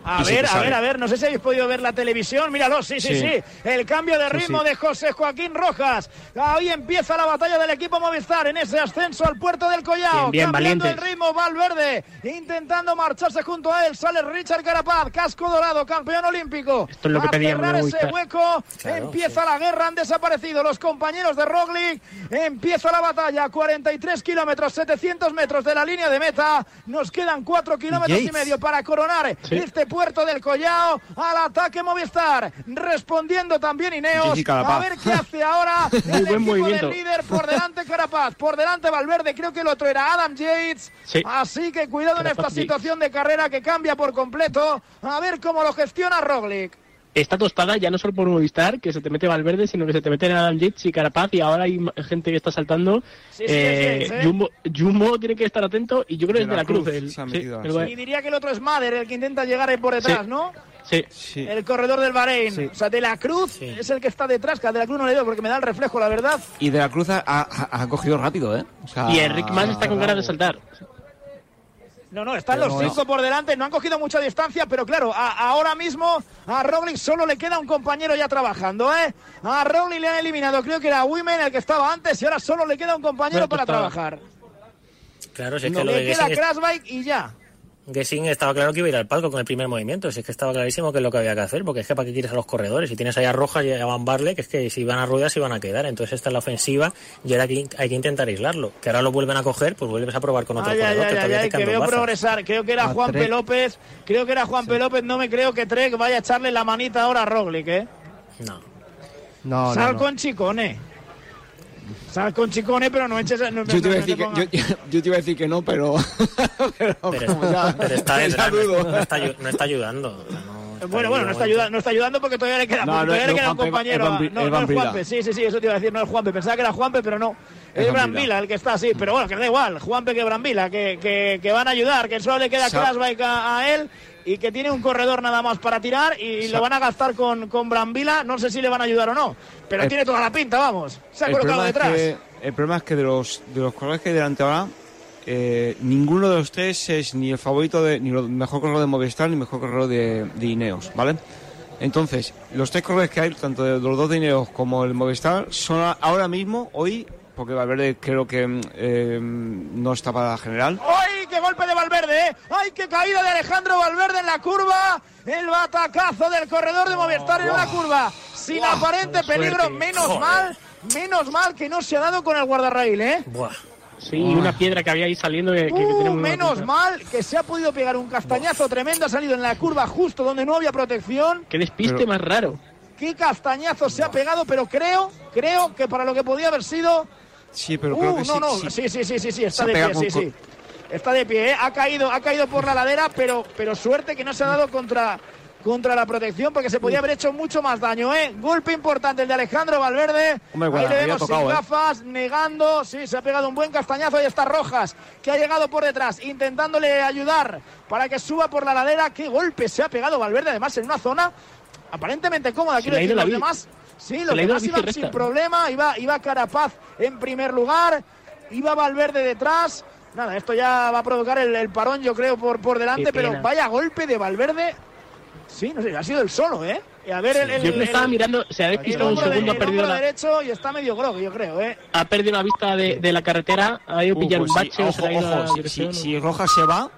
D: A
F: Y se
D: ver, a ver, a ver, no sé si habéis podido ver la televisión. Míralo, sí, sí, sí.
F: Sí.
D: El cambio de ritmo
F: sí.
D: de José Joaquín Rojas. Ahí empieza la batalla del equipo Movistar en ese ascenso al puerto del Collao.
G: Bien, bien,
D: Cambiando
G: valientes.
D: el ritmo, Valverde intentando marcharse junto a él. Sale Richard Carapaz, casco dorado, campeón olímpico.
G: Esto es lo que
D: a
G: pedíamos
D: cerrar ese hueco.
H: Claro,
D: empieza la guerra, han desaparecido los compañeros de Roglic. Empieza la batalla, 43 kilómetros, 700 metros de la línea de meta. Nos quedan 4 kilómetros y medio para coronar
G: Sí.
D: este puerto del Collao al ataque Movistar. Respondiendo también Ineos. A ver qué hace ahora *laughs* el equipo del líder. Por delante Carapaz, por delante Valverde. Creo que el otro era Adam Yates.
G: Sí.
D: Así que cuidado en esta
G: Yates.
D: situación de carrera que cambia por completo. A ver cómo lo gestiona Roglic.
G: Está tostada ya no solo por Movistar, que se te mete Valverde, sino que se te meten Adam Yates y Carapaz y ahora hay gente que está saltando.
D: Sí, ¿eh?
G: Jumbo, Jumbo tiene que estar atento y yo creo que es de la Cruz. el-
F: se ha
G: sí,
F: metido,
G: el-
F: sí.
D: Y diría que el otro es Mader, el que intenta llegar ahí por detrás,
G: Sí.
D: ¿no?
G: sí.
F: Sí.
D: El corredor del Bahrein.
F: Sí.
D: O sea, de la Cruz
H: Sí.
D: es el que está detrás, que a de la Cruz no le veo porque me da el reflejo, la verdad.
F: Y de la Cruz ha, ha- ha cogido rápido, ¿eh? O sea,
G: Y Enric Mas está con ganas de saltar.
D: No, no, están
F: Pero
D: los
F: no,
D: cinco por delante, no han cogido mucha distancia, pero claro, a- ahora mismo a Roglic solo le queda un compañero ya trabajando, ¿eh? A Roglic le han eliminado, creo que era Women el que estaba antes y ahora solo le queda un compañero para trabajar.
H: Claro, si es
D: No
H: que lo
D: le
H: de
D: queda y ya.
H: Gessing estaba claro que iba a ir al palco con el primer movimiento. Si es que estaba clarísimo que es lo que había que hacer, porque es que para qué quieres a los corredores. Si tienes ahí a Rojas y a Van Barle, que es que si van a ruedas se van a quedar. Entonces esta es la ofensiva y ahora hay que, hay que intentar aislarlo. Que ahora lo vuelven a coger, pues vuelves a probar con otro
D: Ay,
H: corredor
D: ay,
H: que
D: ay,
H: todavía
D: ay,
H: te
D: que
H: quedan
D: veo
H: dos bazas.
D: progresar. Creo que era
E: A
D: Juan P. López. Creo que era Juan P. López. No me creo que Trek vaya a echarle la manita ahora a Roglic, ¿eh?
H: No.
E: No,
D: Sal
E: no, no.
D: con Chicone. Sal con Chicone, pero no eches... No,
F: Yo te, iba a
D: no-
F: decir
D: no
F: que,
D: te
F: yo,
D: pongas-
F: yo te iba a decir que no, pero. *laughs* pero,
H: Pero,
F: como ya-
H: pero está *laughs* detrás,
F: dudo.
H: no, está, no está ayudando. O sea, no está
D: Bueno, bueno, no está, ayudando, no está ayudando porque todavía le queda,
F: No,
D: porque
F: no,
D: todavía le
F: no,
D: queda un compañero.
F: es Bri-
D: a- no,
F: es
D: no es. Juanpe, sí, sí, sí, eso te iba a decir, no es Juanpe. Pensaba que era Juanpe, pero no. Es,
F: Van
D: Brambila el que está así, pero bueno, que da igual. Juanpe que Brambila, que, que, que van a ayudar, que solo le queda
F: Sa-
D: Crashbike a, a él y que tiene un corredor nada más para tirar y lo van a gastar con, con Brambila. No sé si le van a ayudar o no, pero
F: El-
D: tiene toda la pinta, vamos. Se ha colocado
F: es
D: detrás.
F: que, el problema es que de los, de los corredores que hay delante ahora, eh, ninguno de los tres es ni el favorito, de, ni el mejor corredor de Movistar, ni el mejor corredor de, de Ineos, ¿vale? Entonces, los tres corredores que hay, tanto de los dos de Ineos como el Movistar, son ahora mismo, hoy, porque Valverde creo que mm, eh, no está para la general.
D: ¡Ay, qué golpe de Valverde! ¿eh? ¡Ay, qué caída de Alejandro Valverde en la curva! El batacazo del corredor de Movistar en la curva. Sin aparente peligro,
G: suerte.
D: menos
H: Joder.
D: mal, menos mal que no se ha dado con el guardarraíl, ¿eh?
H: Buah.
G: Sí, y una piedra que había ahí saliendo que, que- que
D: Uh, menos
G: pinta.
D: mal que se ha podido pegar un castañazo tremendo, ha salido en la curva justo donde no había protección.
G: Qué despiste
F: Pero-
G: más raro.
D: Qué castañazo se ha pegado, pero creo, creo que para lo que podía haber sido...
F: Sí, pero creo
D: Uh,
F: que
D: no,
F: sí,
D: no,
F: sí.
D: sí, sí, sí, sí, está de pie, sí, sí. está de pie, ¿eh? ha caído, ha caído por la ladera, pero, pero suerte que no se ha dado contra, contra la protección porque se podía haber hecho mucho más daño, ¿eh? Golpe importante el de Alejandro Valverde.
F: Hombre,
D: Ahí le vemos
F: tocado,
D: sin
F: ¿eh?
D: gafas, negando, sí, se ha pegado un buen castañazo y está Rojas, que ha llegado por detrás, intentándole ayudar para que suba por la ladera. Qué golpe se ha pegado Valverde, además en una zona aparentemente cómoda. Quiero decir, los demás, sí, los demás iban
G: recta.
D: sin problema. Iba, iba Carapaz en primer lugar, iba Valverde detrás. Nada, esto ya va a provocar el, el parón, yo creo, por, por delante, pero vaya golpe de Valverde. Sí, no sé, ha sido el solo, ¿eh? A ver, el, el-
G: Yo me estaba
D: el-
G: mirando, se ha despistado un
D: de-
G: segundo, ha perdido la,
D: derecho y está medio grog, yo creo, ¿eh?
G: ha perdido la vista de, de la carretera, ha ido a
F: Uh,
G: pillar
F: pues
G: un bache
F: ojo, si Rojas se va,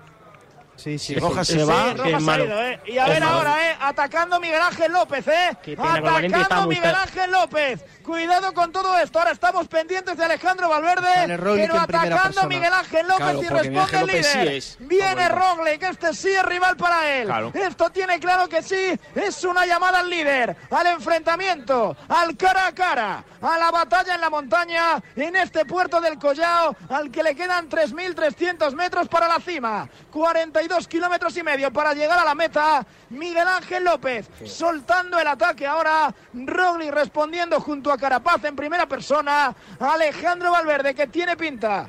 E: Sí,
F: si Rojas se
D: Sí,
F: va,
D: Rojas ha
G: malo.
D: ido, ¿eh? Y a ver ahora, ¿eh? Atacando Miguel Ángel López, ¿eh?
G: Pena,
D: Atacando Miguel Ángel López. Cuidado con todo esto. Ahora estamos pendientes de Alejandro Valverde. Pero atacando. Miguel Ángel López
F: Claro,
D: y responde el líder.
F: sí es
D: Viene
F: favorito.
D: Roglic, este sí es rival para él.
F: Claro.
D: Esto tiene claro que sí. Es una llamada al líder, al enfrentamiento, al cara a cara, a la batalla en la montaña, en este puerto del Collao, al que le quedan 3.300 metros para la cima. 42 kilómetros y medio para llegar a la meta. Miguel Ángel López soltando el ataque ahora. Roglic respondiendo junto a Carapaz en primera persona. Alejandro Valverde que tiene pinta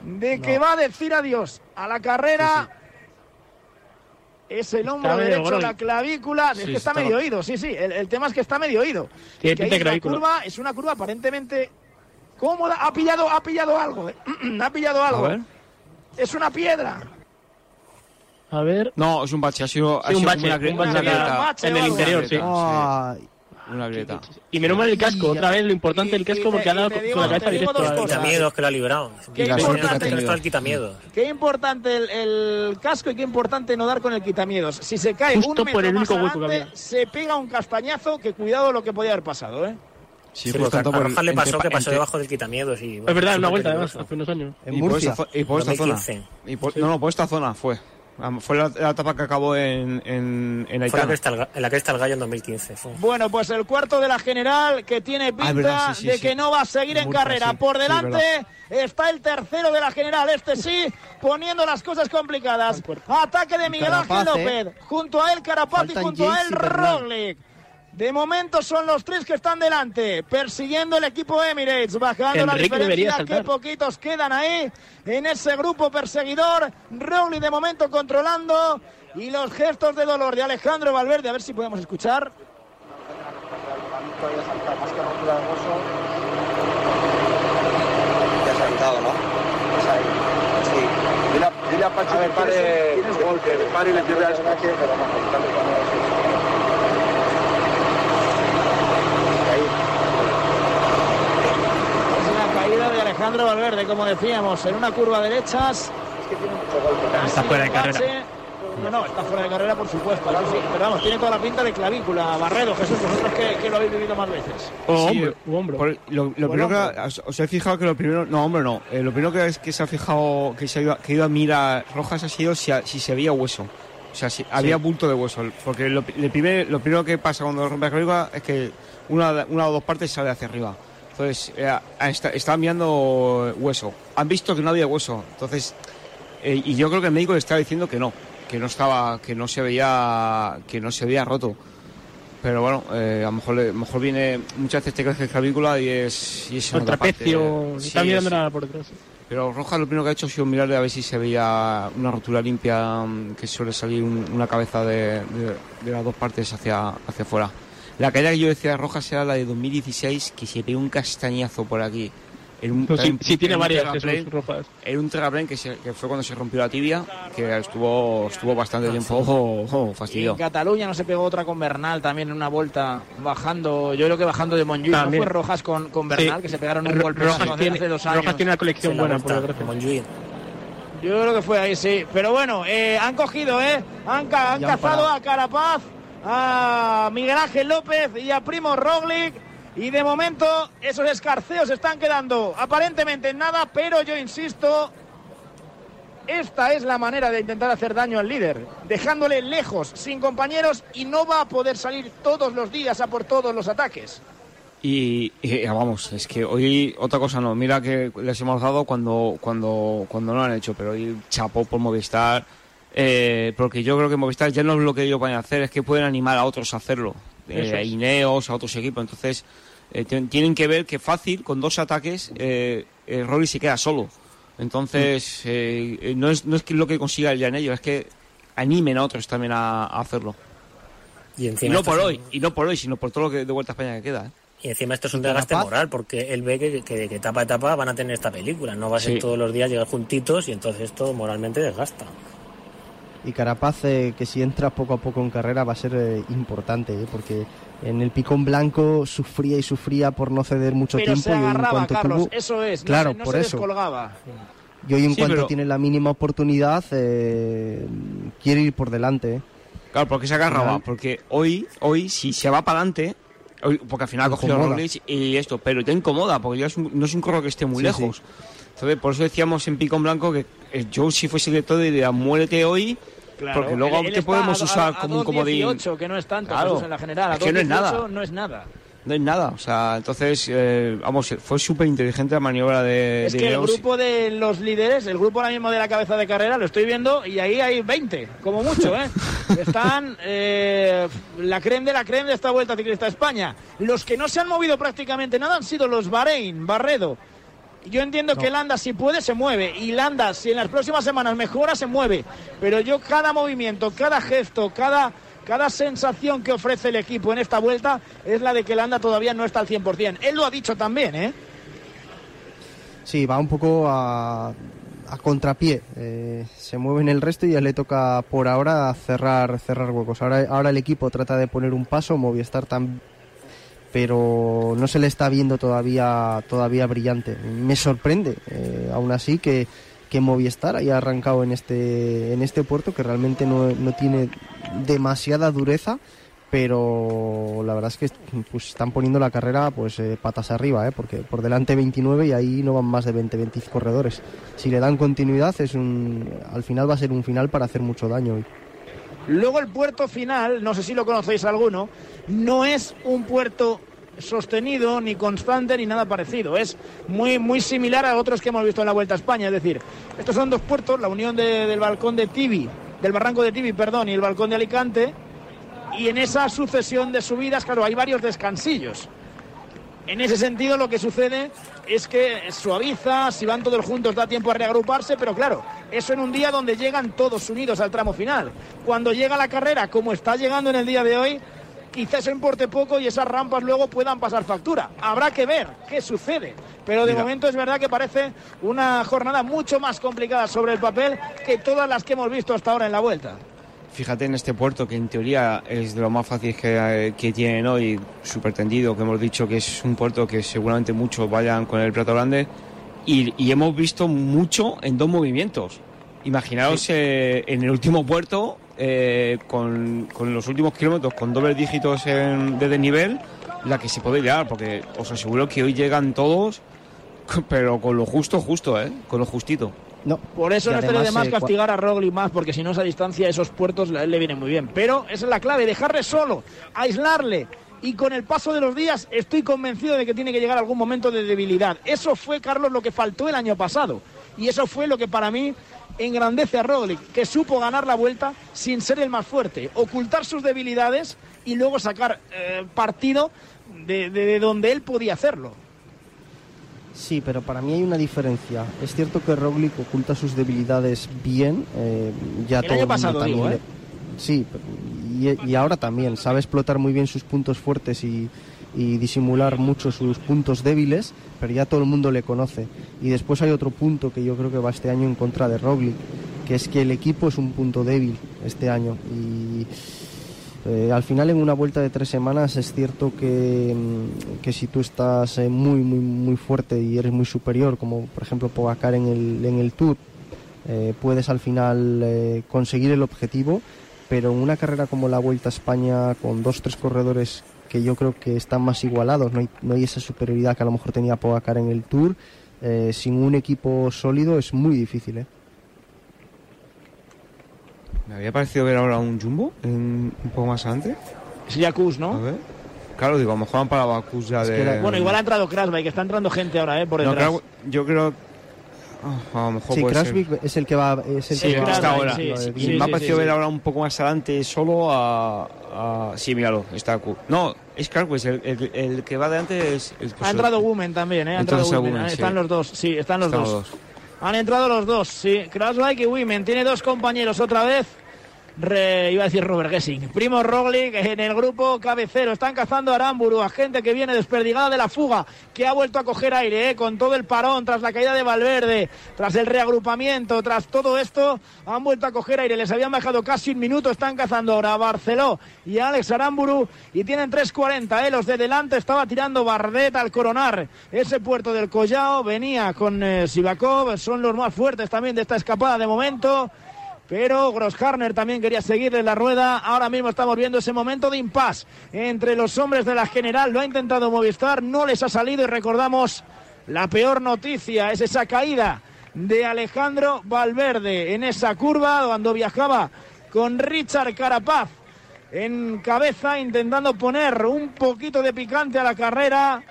D: de que va a decir adiós a la carrera. Es el hombro derecho,
G: Roglic.
D: la clavícula. es
F: Sí,
D: que está
F: está-
D: medio oído, sí, sí. El, el tema es que está medio oído.
G: Tiene
D: Que
G: pinta
D: es, una curva, es una curva aparentemente cómoda. Ha pillado, ha pillado algo. eh. *clears throat* ha pillado
F: a
D: algo. Es una piedra.
G: A ver,
F: No, es un bache, ha sido, ha
G: Sí, un
F: sido
G: bache,
F: una,
G: un bache
F: una grieta.
D: bache
G: en el interior, sí.
E: Ay,
F: Una grieta.
G: Y menos mal el casco, otra vez lo importante del casco porque ha dado con la cabeza directo.
H: Quitamientos que lo ha librado.
D: Qué
F: ha
D: importante.
H: Está el quitamiedo.
D: qué importante el, el casco y qué importante no dar con el quitamientos. Si se cae
G: Justo
D: un
G: por
D: metro
G: el
D: más
G: único hueco que
D: adelante,
G: había.
D: se pega un castañazo que cuidado lo que podía haber pasado, ¿eh?
F: Sí,
H: Sí,
F: por
H: a
F: tanto, por el-
H: Rojas le pasó
F: pa-
H: que pasó debajo del quitamiedos. Y, bueno,
G: Es verdad, en una vuelta además, hace unos años.
E: en
F: y por,
E: Murcia.
F: y por esta zona.
H: 2015.
F: Y por- No, no, por esta zona fue. Fue la, la etapa que acabó en, en, en
H: Fue la al ga- en la cresta del gallo en 2015. fue.
D: Bueno, pues el cuarto de la general que tiene pinta
F: Ah, es verdad, sí, sí,
D: de
F: sí.
D: que no va a seguir en
F: Murcia,
D: carrera.
F: sí,
D: Por
F: sí,
D: delante está el tercero de la general, este sí, poniendo las cosas complicadas. Ataque de Miguel Ángel
E: Carapaz,
D: López, junto a él Carapaz y
E: Faltan
D: junto a
E: Yates
D: él
E: y Bernal.
D: Roglic. De momento son los tres que están delante, persiguiendo el equipo Emirates, bajando la
G: Enrique
D: diferencia, que
G: saltar.
D: poquitos quedan ahí en ese grupo perseguidor. Roglic de momento controlando y los gestos de dolor de Alejandro Valverde, a ver si podemos escuchar.
C: Ya se ha quitado, ¿no? Sí. Dile a, dile a Pachi que pare, que pare
D: la caída de Alejandro Valverde, como decíamos, en una curva de derechas.
G: Está fuera de carrera.
D: No, no, está fuera de carrera, por supuesto. eso sí, pero vamos, tiene toda la pinta de clavícula. Barredo, Jesús, vosotros que, que lo habéis vivido más veces.
G: O
F: Sí,
G: hombro, u hombro.
F: por- lo, lo primero que os, he fijado que lo primero no hombre no Eh, lo primero que es que se ha fijado que se ha ido, que ha ido a mirar Rojas ha sido si, si se veía hueso o sea si había bulto de hueso porque lo, el primer- lo primero que pasa cuando rompe la clavícula es que una, una o dos partes sale hacia arriba entonces eh, ah, está, estaban mirando hueso han visto que no había hueso entonces eh, y yo creo que el médico le estaba diciendo que no que no estaba que no se veía que no se veía roto pero bueno, eh, a lo mejor, a lo mejor viene, muchas veces te crees que es clavícula y es, y es
G: El
F: otra parte.
G: trapecio,
F: Sí,
G: está mirando
F: es-
G: nada por detrás.
F: Pero Rojas lo primero que ha hecho ha sido mirarle a ver si se veía una rotura limpia, mm, que suele salir un- una cabeza de, de- de las dos partes hacia, hacia afuera. La caída que yo decía de Rojas era la de 2016, que se pegó un castañazo por aquí. En un,
G: No, sí,
F: en-
G: sí tiene
F: en un
G: varias. Jesús Rojas.
F: Era un terraplén que, se- que fue cuando se rompió la tibia, que estuvo, estuvo bastante tiempo oh, oh,
D: Y en. Cataluña no se pegó otra con Bernal también en una vuelta bajando, yo creo que bajando de Montjuic. ¿No fue Rojas con, con Bernal
G: Sí.
D: que se pegaron un golpe
G: Rojas
D: hace,
G: tiene-
D: hace dos años?
G: Rojas tiene una colección
H: En
G: buena, por
H: vuelta,
G: desgracia.
H: en Montjuic.
D: Yo creo que fue ahí, sí. Pero bueno, eh, han cogido, ¿eh? Han, ca- han cazado a Carapaz, a Miguel Ángel López y a Primo Roglic. Y de momento esos escarceos están quedando aparentemente en nada, pero yo insisto, esta es la manera de intentar hacer daño al líder, dejándole lejos, sin compañeros, y no va a poder salir todos los días a por todos los ataques.
F: Y, y, vamos, es que hoy otra cosa no. Mira que les hemos dado cuando, cuando, cuando no lo han hecho, pero hoy chapó por Movistar. Eh, porque yo creo que Movistar ya no es lo que ellos van a hacer, es que pueden animar a otros a hacerlo. Eh, a. Ineos, a otros equipos. Entonces, eh, tien- tienen que ver que fácil, con dos ataques, eh, eh, Rory se queda solo. Entonces, eh, eh, no, es, no es lo que consiga el en ellos, es que animen a otros también a, a hacerlo.
H: Y
F: no por hoy,
H: un-
F: y no por hoy, sino por todo lo que de Vuelta a España que queda. ¿eh?
H: Y encima esto es un
F: ¿Y
H: desgaste moral, porque él ve que, que, que etapa a etapa van a tener esta película. No va a ser
F: Sí.
H: todos los días llegar juntitos y entonces esto moralmente desgasta.
E: Y Carapaz, eh, que si entra poco a poco en carrera, va a ser eh, importante, ¿eh? porque en el picón blanco sufría y sufría por no ceder mucho
D: Pero
E: tiempo.
D: se
E: y hoy en cuanto
D: Carlos,
E: tuvo-
D: eso es, no
E: claro,
D: se, no
E: por
D: se
E: eso.
D: descolgaba.
E: Y hoy en
F: Sí,
E: cuanto
F: pero-
E: tiene la mínima oportunidad, eh, quiere ir por delante. ¿eh?
F: Claro, porque se agarraba, porque hoy, hoy si se va para adelante, porque al final ha cogido. Roglic y esto, pero ya incomoda, porque ya es un- no es un corro que esté muy
E: Sí,
F: lejos. Entonces, por eso decíamos en Picón Blanco que yo si fuese director diría muérete hoy,
D: Claro,
F: porque luego
D: él-
F: podemos
D: a-
F: usar
D: a- a
F: como un comodín.
D: 2.18, que no es tanto,
F: Claro.
D: En la general. A
F: Es que no es
D: 2.18
F: nada.
D: no es nada.
F: No es nada, o sea, entonces, eh, vamos, fue súper inteligente la maniobra de,
D: Es
F: de
D: que el grupo de los líderes, el grupo ahora mismo de la cabeza de carrera, lo estoy viendo y ahí hay 20, como mucho, ¿eh? *laughs* Están eh, la creen de la creen de esta Vuelta Ciclista a España. Los que no se han movido prácticamente nada han sido los Bahrein, Barredo. Yo entiendo que Landa si puede se mueve y Landa si en las próximas semanas mejora se mueve, pero yo cada movimiento, cada gesto, cada cada sensación que ofrece el equipo en esta vuelta es la de que Landa todavía no está al 100%. Él lo ha dicho también, ¿eh?
E: Sí, va un poco a, a contrapié. eh, se mueve en el resto y ya le toca por ahora cerrar, cerrar huecos. Ahora, ahora el equipo trata de poner un paso, Movistar también, pero no se le está viendo todavía, todavía brillante. Me sorprende, eh, aún así, que, que Movistar haya arrancado en este, en este puerto que realmente no, no tiene demasiada dureza pero la verdad es que pues, están poniendo la carrera pues eh, patas arriba, ¿eh? porque por delante 29 y ahí no van más de 20, 20 corredores. Si le dan continuidad, es un, al final va a ser un final para hacer mucho daño.
D: Luego el puerto final, no sé si lo conocéis alguno, no es un puerto sostenido, ni constante, ni nada parecido. Es muy, muy similar a otros que hemos visto en la Vuelta a España. Es decir, estos son dos puertos, la unión de- del balcón de Tibi, del barranco de Tibi, perdón, y el balcón de Alicante. Y en esa sucesión de subidas, claro, hay varios descansillos. En ese sentido, lo que sucede es que suaviza, si van todos juntos da tiempo a reagruparse, pero claro, eso en un día donde llegan todos unidos al tramo final. Cuando llega la carrera, como está llegando en el día de hoy, quizá eso importe poco y esas rampas luego puedan pasar factura. Habrá que ver qué sucede. Pero de
F: Mira.
D: momento es verdad que parece una jornada mucho más complicada sobre el papel que todas las que hemos visto hasta ahora en la vuelta.
F: Fíjate en este puerto que en teoría es de lo más fácil que, que tienen hoy, súper tendido, que hemos dicho que es un puerto que seguramente muchos vayan con el plato grande y, y hemos visto mucho en dos movimientos. Imaginaos eh, en el último puerto, eh, con, con los últimos kilómetros, con dobles dígitos en- de desnivel, la que se puede llegar, porque os aseguro que hoy llegan todos, *laughs* pero con lo justo, justo, ¿eh? Con lo justito.
E: No.
D: Por eso no estaría de más
E: eh,
D: castigar a Roglic más, porque si no esa distancia, esos puertos le vienen muy bien. Pero esa es la clave, dejarle solo, aislarle. Y con el paso de los días estoy convencido de que tiene que llegar algún momento de debilidad. Eso fue, Carlos, lo que faltó el año pasado. Y eso fue lo que para mí engrandece a Roglic, que supo ganar la vuelta sin ser el más fuerte, ocultar sus debilidades y luego sacar eh, partido de- de- de donde él podía hacerlo.
E: Sí, pero para mí hay una diferencia. Es cierto que Roglic oculta sus debilidades bien. eh, ya
D: El
E: todo
D: año
E: mundo
D: pasado,
E: también
D: digo,
E: le-
D: ¿eh?
E: Sí, y, y ahora también. Sabe explotar muy bien sus puntos fuertes y, y disimular mucho sus puntos débiles, pero ya todo el mundo le conoce. Y después hay otro punto que yo creo que va este año en contra de Roglic, que es que el equipo es un punto débil este año. Y eh, al final en una vuelta de tres semanas es cierto que, mm, que si tú estás eh, muy, muy, muy fuerte y eres muy superior, como por ejemplo Pogacar en el, en el Tour, eh, puedes al final conseguir el objetivo, pero en una carrera como la Vuelta a España con dos, tres corredores que yo creo que están más igualados, no hay, no hay esa superioridad que a lo mejor tenía Pogacar en el Tour, sin un equipo sólido es muy difícil.
F: Me había parecido ver ahora un jumbo en- un poco más adelante.
D: Es Jacuz, ¿no?
F: A ver. Claro, digo, a lo mejor van para Bacus ya de...
D: Bueno, igual ha entrado Krasby, que está entrando gente ahora, ¿eh? Por
F: No,
D: detrás.
F: claro, yo creo... ah, a lo mejor
E: Sí,
F: puede ser.
E: Krasvik es el que va. Es el
F: Sí,
E: que
F: está ahora.
E: Sí, sí,
F: y
E: sí,
F: me ha parecido
E: sí,
F: ver
E: sí.
F: ahora un poco más adelante solo a... a- sí, míralo, está... cu- No, es claro, pues el, el- el que va adelante es... es- pues,
D: Ha entrado Women también, ¿eh? Ha entrado
F: Entonces,
D: Women.
F: Women,
D: Están
F: sí.
D: los dos, sí, están los
F: Están
D: dos.
F: los dos.
D: Han entrado los dos, sí. Krasbike y Women. Tiene dos compañeros otra vez. Re- iba a decir Robert Gessing. Primo Roglic en el grupo cabecero. Están cazando a Aramburu, a gente que viene desperdigada de la fuga, que ha vuelto a coger aire, ¿eh? con todo el parón, tras la caída de Valverde, tras el reagrupamiento, tras todo esto, han vuelto a coger aire. Les habían bajado casi un minuto. Están cazando ahora a Barceló y a Alex Aramburu y tienen 3.40. ¿eh? Los de delante estaba tirando Bardet al coronar ese puerto del Collao. Venía con eh, Sivakov, son los más fuertes también de esta escapada de momento. Pero Grossharner también quería seguirle la rueda. Ahora mismo estamos viendo ese momento de impas entre los hombres de la general. Lo ha intentado Movistar, no les ha salido y recordamos la peor noticia, es esa caída de Alejandro Valverde en esa curva cuando viajaba con Richard Carapaz en cabeza intentando poner un poquito de picante a la carrera.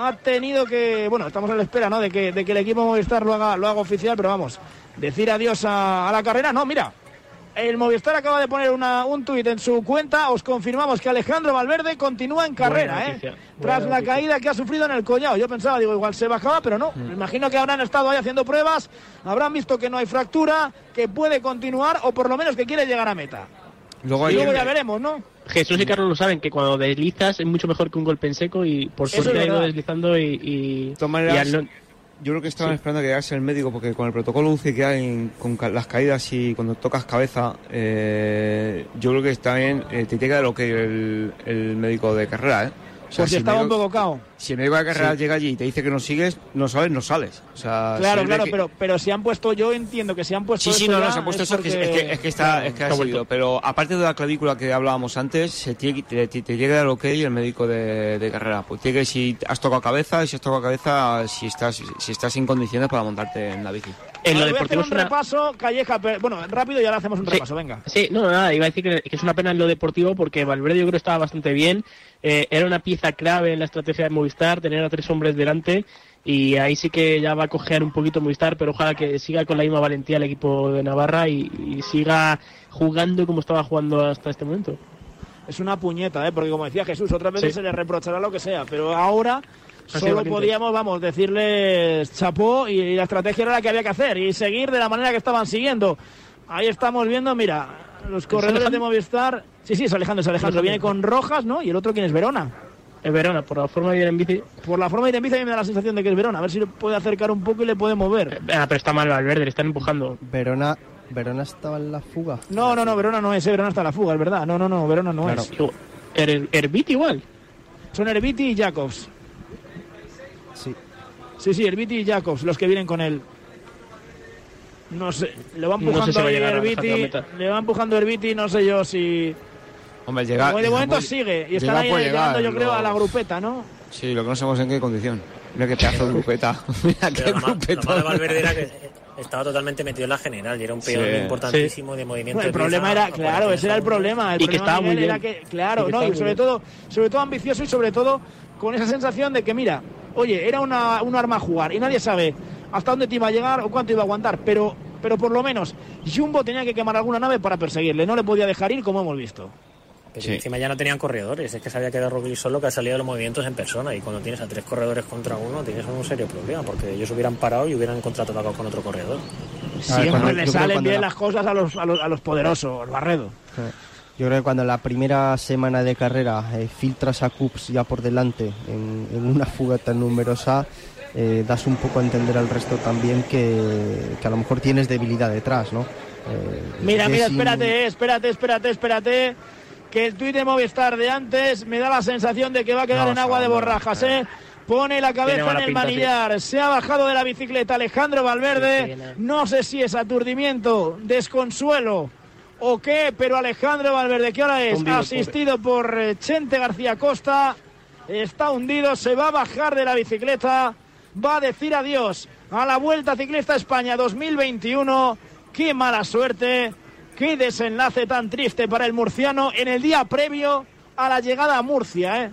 D: Ha tenido que, bueno, estamos a la espera, ¿no? De que, de que el equipo Movistar lo haga, lo haga oficial, pero vamos, decir adiós a, a la carrera. No, mira, el Movistar acaba de poner una, un tuit en su cuenta. Os confirmamos que Alejandro Valverde continúa en carrera, ¿eh? Tras la caída que ha sufrido en el collao. Yo pensaba, digo, igual se bajaba, pero no. Me imagino que habrán estado ahí haciendo pruebas, habrán visto que no hay fractura, que puede continuar o por lo menos que quiere llegar a meta.
F: Luego
D: y luego ya veremos, ¿no?
G: Jesús y Carlos lo saben, que cuando deslizas es mucho mejor que un golpe en seco y por
D: Eso
G: suerte ha ido deslizando y... y no-
F: yo creo que estaban
G: Sí.
F: esperando a que llegase el médico porque con el protocolo UCI que hay con ca- las caídas y cuando tocas cabeza, eh, yo creo que está bien, eh, te llega lo que el, el médico de carrera, ¿eh? O sea,
D: Pues
F: si el
D: estaba un
F: médico-
D: poco cao.
F: Si el médico de carrera
D: Sí.
F: llega allí y te dice que no sigues, no sabes, no sales. O sea,
D: Claro, claro,
F: que-
D: pero, pero si han puesto, yo entiendo que si han puesto.
F: Sí, sí, no, no, se ha puesto
D: es
F: eso, es que,
D: porque-
F: es que, es que está,
D: Claro,
F: es que ha
D: vuelto.
F: Pero aparte de la clavícula que hablábamos antes, se tiene, te, te- te llega el ok el médico de, de carrera. Pues tiene que si has tocado cabeza, y si has tocado cabeza, si estás, si estás sin condiciones para montarte en la bici.
G: En lo deportivo es
D: un
G: una...
D: repaso, Calleja, pero- bueno, rápido y ahora hacemos un
G: Sí.
D: repaso, venga.
G: Sí, no, nada, iba a decir que, que es una pena en lo deportivo porque Valverde yo creo que estaba bastante bien. Eh, era una pieza clave en la estrategia de Movistar, tener a tres hombres delante y ahí sí que ya va a cojear un poquito Movistar, pero ojalá que siga con la misma valentía el equipo de Navarra y, y siga jugando como estaba jugando hasta este momento.
D: Es una puñeta, ¿eh? porque como decía Jesús, otras veces
G: Sí.
D: se le reprochará lo que sea, pero ahora solo podíamos, vamos, decirles chapó y la estrategia era la que había que hacer y seguir de la manera que estaban siguiendo. Ahí estamos viendo, mira, los corredores de? Movistar. Sí, sí, es Alejandro, es Alejandro. Viene con Rojas, ¿no? Y el otro, ¿quién es? Verona.
G: Es Verona, por la forma de ir en bici.
D: Por la forma de ir en bici a mí me da la sensación de que es Verona. A ver si le puede acercar un poco y le puede mover.
G: Ah, pero está mal Valverde, le están empujando.
E: Verona, Verona estaba en la fuga.
D: No, no, no, Verona no es, eh, Verona está en la fuga, es verdad. No, no, no, Verona no
E: Claro.
D: es.
G: Er, Herbit igual.
D: Son Herbiti y Jacobs.
E: Sí.
D: Sí, sí, Herbiti y Jacobs, los que vienen con él. No sé, le va
G: No sé
D: empujando
G: si va a llegar
D: Herbiti, le va empujando Herbiti, no sé yo si...
F: Hombre, llega.
D: Como de momento
F: llega-
D: sigue, y están ahí llegando
F: llegar,
D: yo creo a la
F: lo-
D: grupeta, ¿no?
F: Sí, lo que no sabemos en qué condición. Mira qué pedazo de grupeta. *laughs* Mira qué
H: Pero lo, lo
F: grupeta.
H: malo de Valverde era que estaba totalmente metido en la general y era un peor
F: Sí.
H: importantísimo de movimiento.
D: Bueno, el
H: de
D: problema era, claro,
H: 40
D: ese era el problema. El
G: Y que estaba muy
D: era que, claro,
G: Y que
D: no, y sobre
G: bien.
D: todo, sobre todo ambicioso y sobre todo con esa sensación de que, mira, oye, era una, un arma a jugar y nadie sabe hasta dónde te iba a llegar o cuánto iba a aguantar, pero, pero por lo menos Jumbo tenía que quemar alguna nave para perseguirle, no le podía dejar ir como hemos visto.
H: Pero
F: Sí.
H: encima ya no tenían corredores, es que se había quedado Roglic solo que ha salido de los movimientos en persona y cuando tienes a tres corredores contra uno tienes un serio problema porque ellos hubieran parado y hubieran contraatacado con otro corredor.
D: Siempre
E: cuando-
D: le salen bien
E: la-
D: las cosas a los, a los, a los poderosos, Barredo.
E: Yo creo que cuando la primera semana de carrera eh, filtras a Coops ya por delante en, en una fuga tan numerosa, eh, das un poco a entender al resto también que, que a lo mejor tienes debilidad detrás, ¿no? Eh,
D: Mira, mira, espérate, eh, espérate, espérate, espérate. Que el tuit de Movistar de antes me da la sensación de que va a quedar
F: No,
D: en agua de borrajas, ¿eh? Pone la cabeza en el
G: pinta, sí.
D: manillar, se ha bajado de la bicicleta Alejandro Valverde. No sé si es aturdimiento, desconsuelo o qué, pero Alejandro Valverde, que ahora es
G: Hundido,
D: asistido por eh, Chente García Costa, está hundido, se va a bajar de la bicicleta, va a decir adiós a la Vuelta Ciclista España 2021. Qué mala suerte, qué desenlace tan triste para el murciano en el día previo a la llegada a Murcia. ¿eh?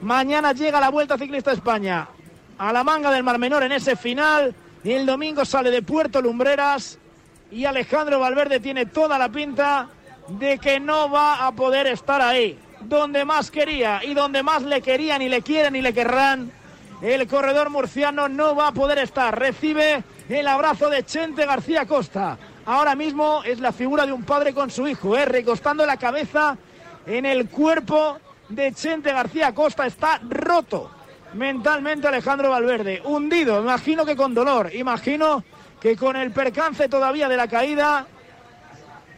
D: Mañana llega la Vuelta Ciclista España a la manga del Mar Menor en ese final. Y el domingo sale de Puerto Lumbreras. Y Alejandro Valverde tiene toda la pinta de que no va a poder estar ahí. Donde más quería y donde más le querían y le quieren y le querrán. El corredor murciano no va a poder estar. Recibe el abrazo de Chente García Costa. Ahora mismo es la figura de un padre con su hijo, ¿eh? recostando la cabeza en el cuerpo de Chente García Costa. Está roto mentalmente Alejandro Valverde. Hundido, imagino que con dolor. Imagino que con el percance todavía de la caída.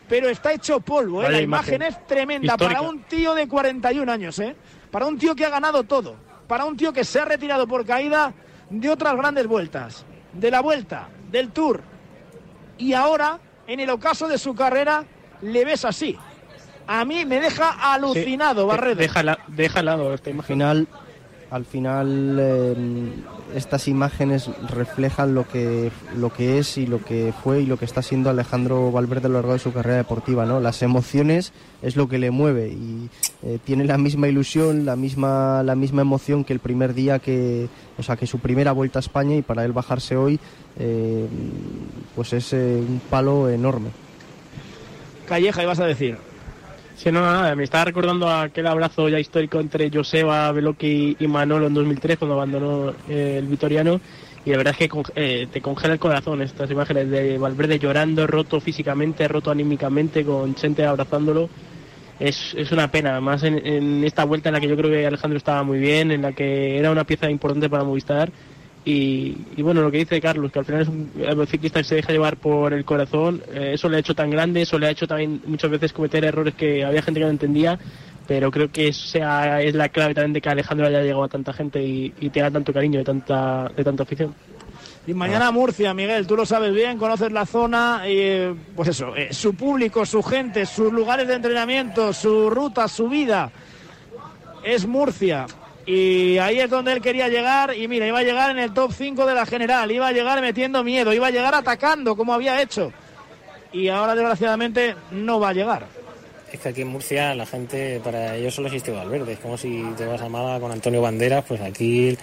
D: Pero está hecho polvo, ¿eh? la imagen, es tremenda para un tío de 41 años, ¿eh? para un tío que ha ganado todo, para un tío que se ha retirado por caída de otras grandes vueltas, de la vuelta, del tour. Y ahora, en el ocaso de su carrera, le ves así. A mí me deja alucinado, Barredo.
G: Deja, deja lado esta imagen.
E: Final, al final em, estas imágenes reflejan lo que, lo que es y lo que fue y lo que está siendo Alejandro Valverde a lo largo de su carrera deportiva. ¿no? Las emociones es lo que le mueve y eh, tiene la misma ilusión, la misma, la misma emoción que el primer día que, o sea, que su primera vuelta a España y para él bajarse hoy em, pues es eh, un palo enorme.
D: Calleja, ibas a decir.
G: Sí, no, nada, me estaba recordando aquel abrazo ya histórico entre Joseba, Veloki y Manolo en 2003 cuando abandonó eh, el Vitoriano y la verdad es que eh, te congela el corazón estas imágenes de Valverde llorando, roto físicamente, roto anímicamente, con gente abrazándolo. Es, es una pena, además en, en, esta vuelta en la que yo creo que Alejandro estaba muy bien, en la que era una pieza importante para Movistar y, bueno, lo que dice Carlos, que al final es un ciclista que se deja llevar por el corazón, eh, eso le ha hecho tan grande, eso le ha hecho también muchas veces cometer errores que había gente que no entendía, pero creo que esa es la clave también de que Alejandro haya llegado a tanta gente y, y tenga tanto cariño de tanta, de tanta afición.
D: Y mañana Murcia, Miguel, tú lo sabes bien, conoces la zona, y pues eso, eh, su público, su gente, sus lugares de entrenamiento, su ruta, su vida, es Murcia. Y ahí es donde él quería llegar. Y mira, iba a llegar en el top 5 de la general. Iba a llegar metiendo miedo. Iba a llegar atacando como había hecho. Y ahora, desgraciadamente, no va a llegar.
H: Es que aquí en Murcia la gente, para ellos solo existe Valverde. Es como si te vas a Málaga con Antonio Banderas, pues aquí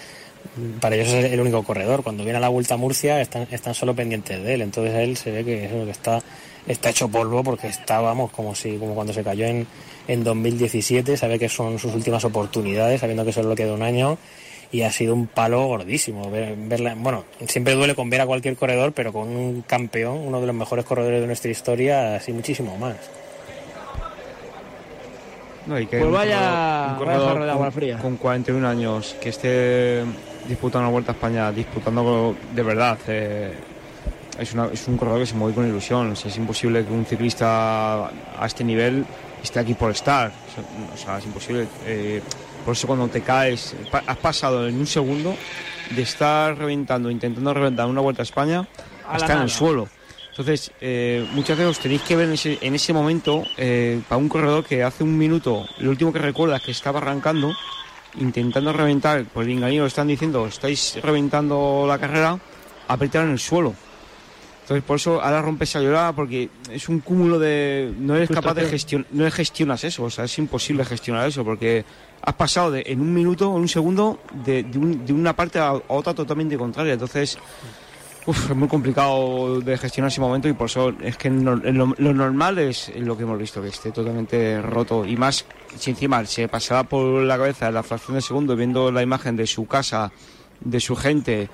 H: para ellos es el único corredor. Cuando viene a la vuelta a Murcia están, están solo pendientes de él. Entonces él se ve que, que está, está hecho polvo porque estábamos como si, como cuando se cayó en, en 2017, sabe que son sus últimas oportunidades, sabiendo que solo le queda un año y ha sido un palo gordísimo. verla, bueno, siempre duele con ver a cualquier corredor, pero con un campeón, uno de los mejores corredores de nuestra historia, así muchísimo más.
F: No, y que
D: pues
F: un
D: vaya,
F: corredor, un corredor
D: de agua fría.
F: Con, con 41 años, que esté disputando una Vuelta a España, disputando de verdad, eh, es, una, es, un corredor que se mueve con ilusión. O sea, es imposible que un ciclista a este nivel esté aquí por estar. O sea, es imposible. Eh, por eso cuando te caes, has pasado en un segundo de estar reventando, intentando reventar una vuelta a España, a, estar en el suelo. Entonces, eh, muchas veces os tenéis que ver en ese, en ese momento, eh, para un corredor que hace un minuto, lo último que recuerda es que estaba arrancando, intentando reventar, por el engaño lo están diciendo, estáis reventando la carrera, apretar en el suelo. Entonces, por eso ahora rompes a llorar porque es un cúmulo de. No eres capaz de gestionar. No gestionas eso, o sea, es imposible gestionar eso porque has pasado de, en un minuto, en un segundo, de, de, un, de una parte a, a, otra totalmente contraria. Entonces, uf, es muy complicado de gestionar ese momento y por eso es que no, lo, lo, normal es lo que hemos visto, que esté totalmente roto. Y más, si encima se pasaba por la cabeza la fracción de segundo viendo la imagen de su casa, de su gente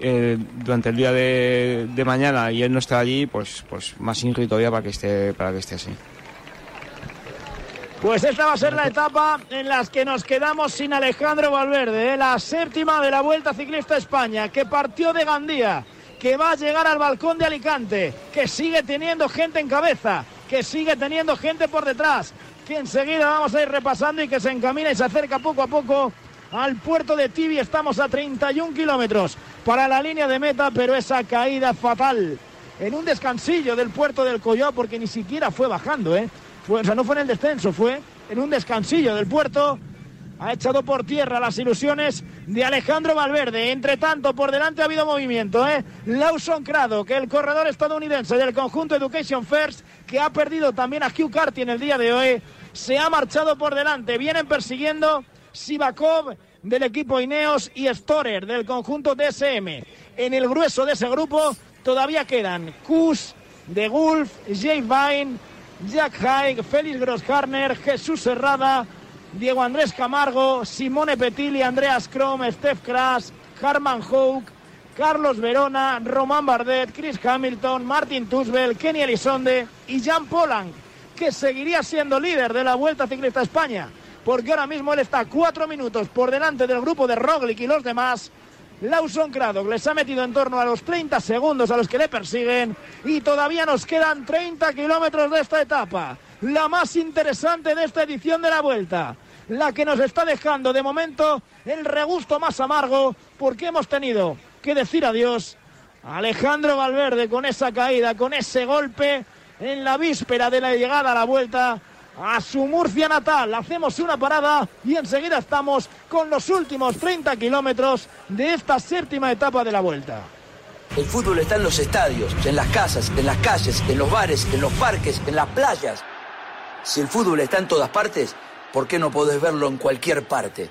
F: eh, durante el día de, mañana y él no está allí, pues, pues más inri todavía para que esté, para que esté así.
D: Pues esta va a ser la etapa en la que nos quedamos sin Alejandro Valverde, ¿eh? la séptima de la Vuelta Ciclista España, que partió de Gandía, que va a llegar al balcón de Alicante, que sigue teniendo gente en cabeza, que sigue teniendo gente por detrás, que enseguida vamos a ir repasando y que se encamina y se acerca poco a poco al puerto de Tibi. Estamos a 31 kilómetros para la línea de meta, pero esa caída fatal en un descansillo del puerto del Collao, porque ni siquiera fue bajando, ¿eh? O sea, no fue en el descenso, fue en un descansillo del puerto. ha echado por tierra las ilusiones de Alejandro Valverde. Entre tanto, por delante ha habido movimiento. ¿eh? Lawson Crado, que el corredor estadounidense del conjunto Education First, que ha perdido también a Hugh Carty en el día de hoy, se ha marchado por delante. Vienen persiguiendo Sivakov del equipo Ineos y Storer del conjunto DSM. En el grueso de ese grupo todavía quedan Kus, De Gulf, Jay Vine, Jack Haig, Félix Grossharner, Jesús Serrada, Diego Andrés Camargo, Simone Petilli, Andreas Krom, Steph Kras, Harman Houk, Carlos Verona, Román Bardet, Chris Hamilton, Martin Tusbel, Kenny Elizonde y Jan Polang, que seguiría siendo líder de la Vuelta Ciclista España, porque ahora mismo él está cuatro minutos por delante del grupo de Roglic y los demás. Lawson Craddock les ha metido en torno a los 30 segundos a los que le persiguen. Y todavía nos quedan 30 kilómetros de esta etapa, la más interesante de esta edición de la Vuelta. La que nos está dejando de momento el regusto más amargo. Porque hemos tenido que decir adiós a Alejandro Valverde con esa caída, con ese golpe en la víspera de la llegada a la vuelta a su Murcia natal. Hacemos una parada y enseguida estamos con los últimos 30 kilómetros de esta séptima etapa de la vuelta.
M: El fútbol está en los estadios, en las casas, en las calles, en los bares, en los parques, en las playas. Si el fútbol está en todas partes, ¿por qué no podés verlo en cualquier parte?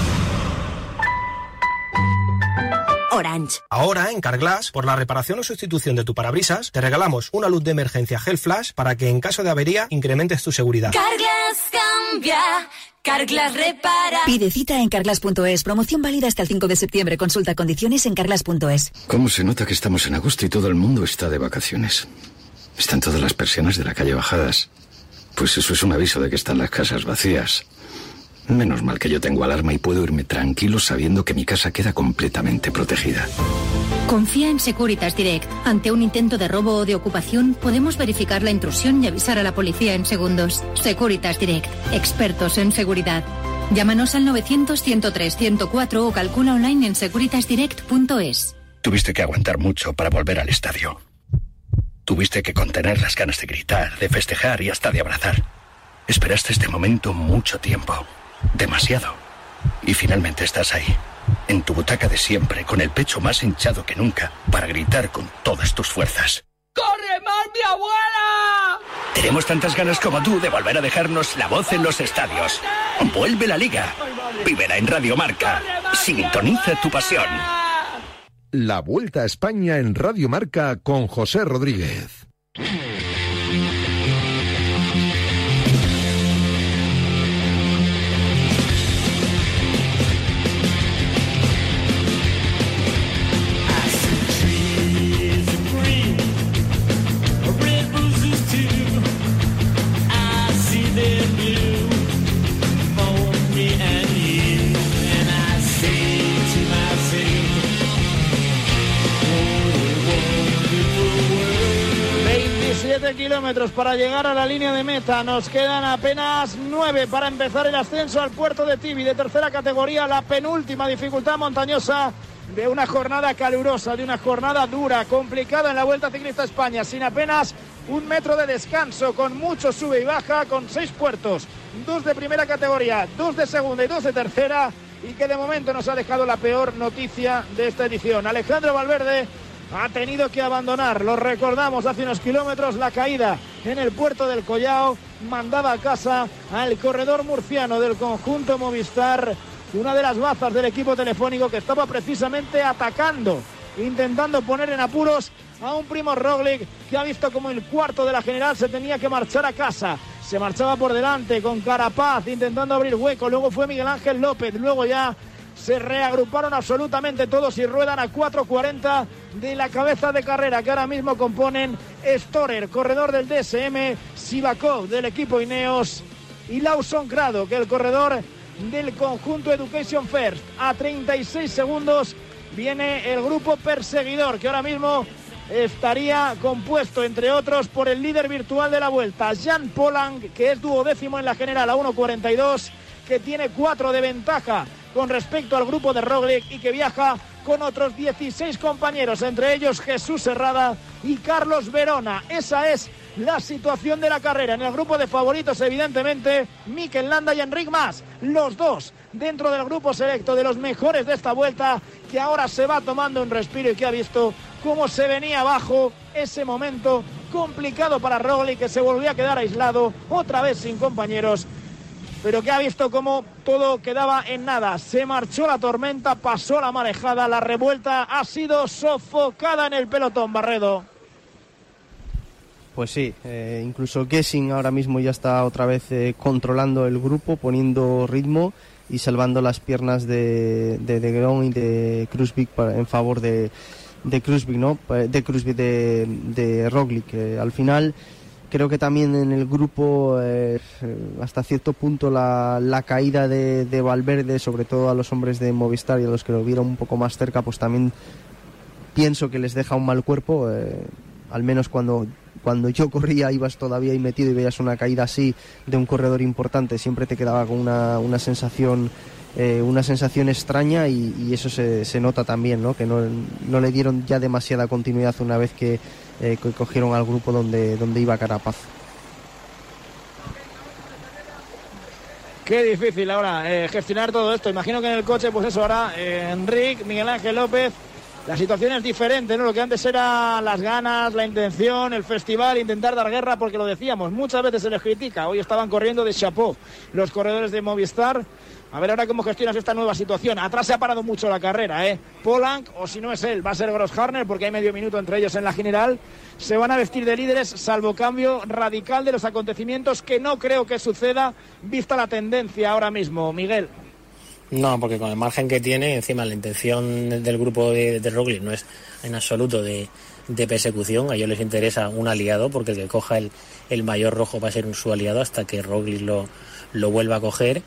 N: Orange.
O: Ahora, en Carglass, por la reparación o sustitución de tu parabrisas, te regalamos una luz de emergencia Gel Flash para que en caso de avería incrementes tu seguridad.
N: Carglass cambia. Carglass repara.
P: Pide cita en carglass.es. Promoción válida hasta el 5 de septiembre. Consulta condiciones en carglass.es.
Q: ¿Cómo se nota que estamos en agosto y todo el mundo está de vacaciones? Están todas las persianas de la calle bajadas. Pues eso es un aviso de que están las casas vacías. Menos mal que yo tengo alarma y puedo irme tranquilo sabiendo que mi casa queda completamente protegida.
R: Confía en Securitas Direct. Ante un intento de robo o de ocupación, podemos verificar la intrusión y avisar a la policía en segundos. Securitas Direct. Expertos en seguridad. Llámanos al 900-103-104 o calcula online en securitasdirect.es.
Q: Tuviste que aguantar mucho para volver al estadio. Tuviste que contener las ganas de gritar, de festejar y hasta de abrazar. Esperaste este momento mucho tiempo. Demasiado. Y finalmente estás ahí, en tu butaca de siempre, con el pecho más hinchado que nunca, para gritar con todas tus fuerzas.
S: ¡Corre más, mi abuela!
Q: Tenemos tantas ganas como tú de volver a dejarnos la voz en los estadios. Vuelve la liga. Vívela en Radio Marca. Sintoniza tu pasión.
L: La Vuelta a España en Radio Marca con José Rodríguez.
D: Kilómetros para llegar a la línea de meta. Nos quedan apenas nueve para empezar el ascenso al puerto de Tibi de tercera categoría, la penúltima dificultad montañosa de una jornada calurosa, de una jornada dura, complicada en la Vuelta Ciclista España, sin apenas un metro de descanso, con mucho sube y baja, con seis puertos, dos de primera categoría, dos de segunda y dos de tercera, y que de momento nos ha dejado la peor noticia de esta edición. Alejandro Valverde ha tenido que abandonar. Lo recordamos hace unos kilómetros la caída en el puerto del Collao mandaba a casa al corredor murciano del conjunto Movistar, una de las bazas del equipo telefónico que estaba precisamente atacando, intentando poner en apuros a un primo Roglic que ha visto como el cuarto de la general se tenía que marchar a casa. Se marchaba por delante con Carapaz intentando abrir hueco, luego fue Miguel Ángel López, luego ya se reagruparon absolutamente todos y ruedan a 4.40 de la cabeza de carrera que ahora mismo componen Storer, corredor del DSM, Sivakov del equipo Ineos y Lawson Grado, que el corredor del conjunto Education First. A 36 segundos viene el grupo perseguidor que ahora mismo estaría compuesto, entre otros, por el líder virtual de la vuelta, Jan Polang, que es duodécimo en la general a 1.42 que tiene cuatro de ventaja con respecto al grupo de Roglic y que viaja con otros 16 compañeros, entre ellos Jesús Herrada y Carlos Verona. Esa es la situación de la carrera. En el grupo de favoritos, evidentemente, Mikel Landa y Enric Mas, los dos dentro del grupo selecto de los mejores de esta vuelta, que ahora se va tomando un respiro y que ha visto cómo se venía abajo ese momento complicado para Roglic, que se volvió a quedar aislado, otra vez sin compañeros pero que ha visto cómo todo quedaba en nada. Se marchó la tormenta, pasó la marejada, la revuelta ha sido sofocada en el pelotón, Barredo.
E: Pues sí, eh, incluso Gessing ahora mismo ya está otra vez eh, controlando el grupo, poniendo ritmo y salvando las piernas de, de, de Gron y de Krusvik en favor de, de Krusvik, ¿no? De Krusvik, de, de Roglic. al final creo que también en el grupo eh, hasta cierto punto la, la caída de, de, Valverde, sobre todo a los hombres de Movistar y a los que lo vieron un poco más cerca, pues también pienso que les deja un mal cuerpo, eh, al menos cuando, cuando yo corría ibas todavía ahí metido y veías una caída así de un corredor importante, siempre te quedaba con una, una sensación eh, una sensación extraña y, y eso se, se, nota también, ¿no? que no, no, le dieron ya demasiada continuidad una vez que, eh, cogieron al grupo donde, donde iba Carapaz.
D: Qué difícil ahora eh, gestionar todo esto. Imagino que en el coche, pues eso, ahora eh, Enrique, Miguel Ángel López, la situación es diferente, ¿no? Lo que antes era las ganas, la intención, el festival, intentar dar guerra, porque lo decíamos, muchas veces se les critica. Hoy estaban corriendo de chapó los corredores de Movistar. A ver ahora cómo gestionas esta nueva situación. Atrás se ha parado mucho la carrera, ¿eh? Polanc, o si no es él, va a ser Gross Harner, porque hay medio minuto entre ellos en la general. Se van a vestir de líderes, salvo cambio radical de los acontecimientos, que no creo que suceda, vista la tendencia ahora mismo. Miguel.
H: No, porque con el margen que tiene, encima la intención del grupo de, de no es en absoluto de, de, persecución. A ellos les interesa un aliado, porque el que coja el, el mayor rojo va a ser un, su aliado hasta que Roglic lo, lo vuelva a coger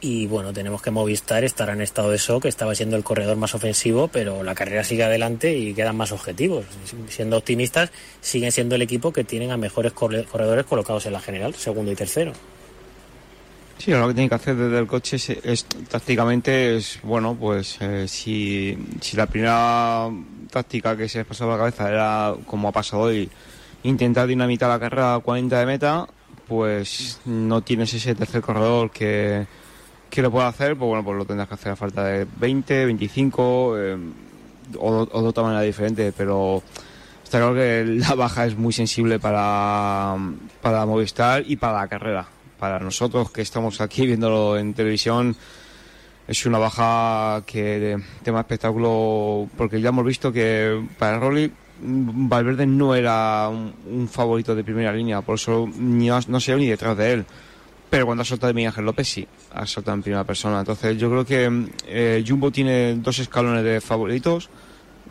H: y bueno, tenemos que Movistar estará en estado de shock, estaba siendo el corredor más ofensivo, pero la carrera sigue adelante y quedan más objetivos. Siendo optimistas, siguen siendo el equipo que tienen a mejores corredores colocados en la general, segundo y tercero.
F: Sí, lo que tiene que hacer desde el coche es, es tácticamente, es bueno, pues eh, si, si la primera táctica que se les pasó a la cabeza era como ha pasado hoy, intentar dinamitar la carrera a 40 de meta, pues no tienes ese tercer corredor que que lo pueda hacer, pues bueno, pues lo tendrás que hacer a falta de 20, 25 eh, o, o, de otra manera diferente, pero está claro que *laughs* la baja es muy sensible para, para Movistar y para la carrera. Para nosotros que estamos aquí viéndolo en televisión, es una baja que tema espectáculo, porque ya hemos visto que para Rolly Valverde no era un, favorito de primera línea, por eso no, no sé ni detrás de él. Pero cuando ha soltado de Miguel Ángel López, sí, ha soltado en primera persona. Entonces, yo creo que eh, Jumbo tiene dos escalones de favoritos.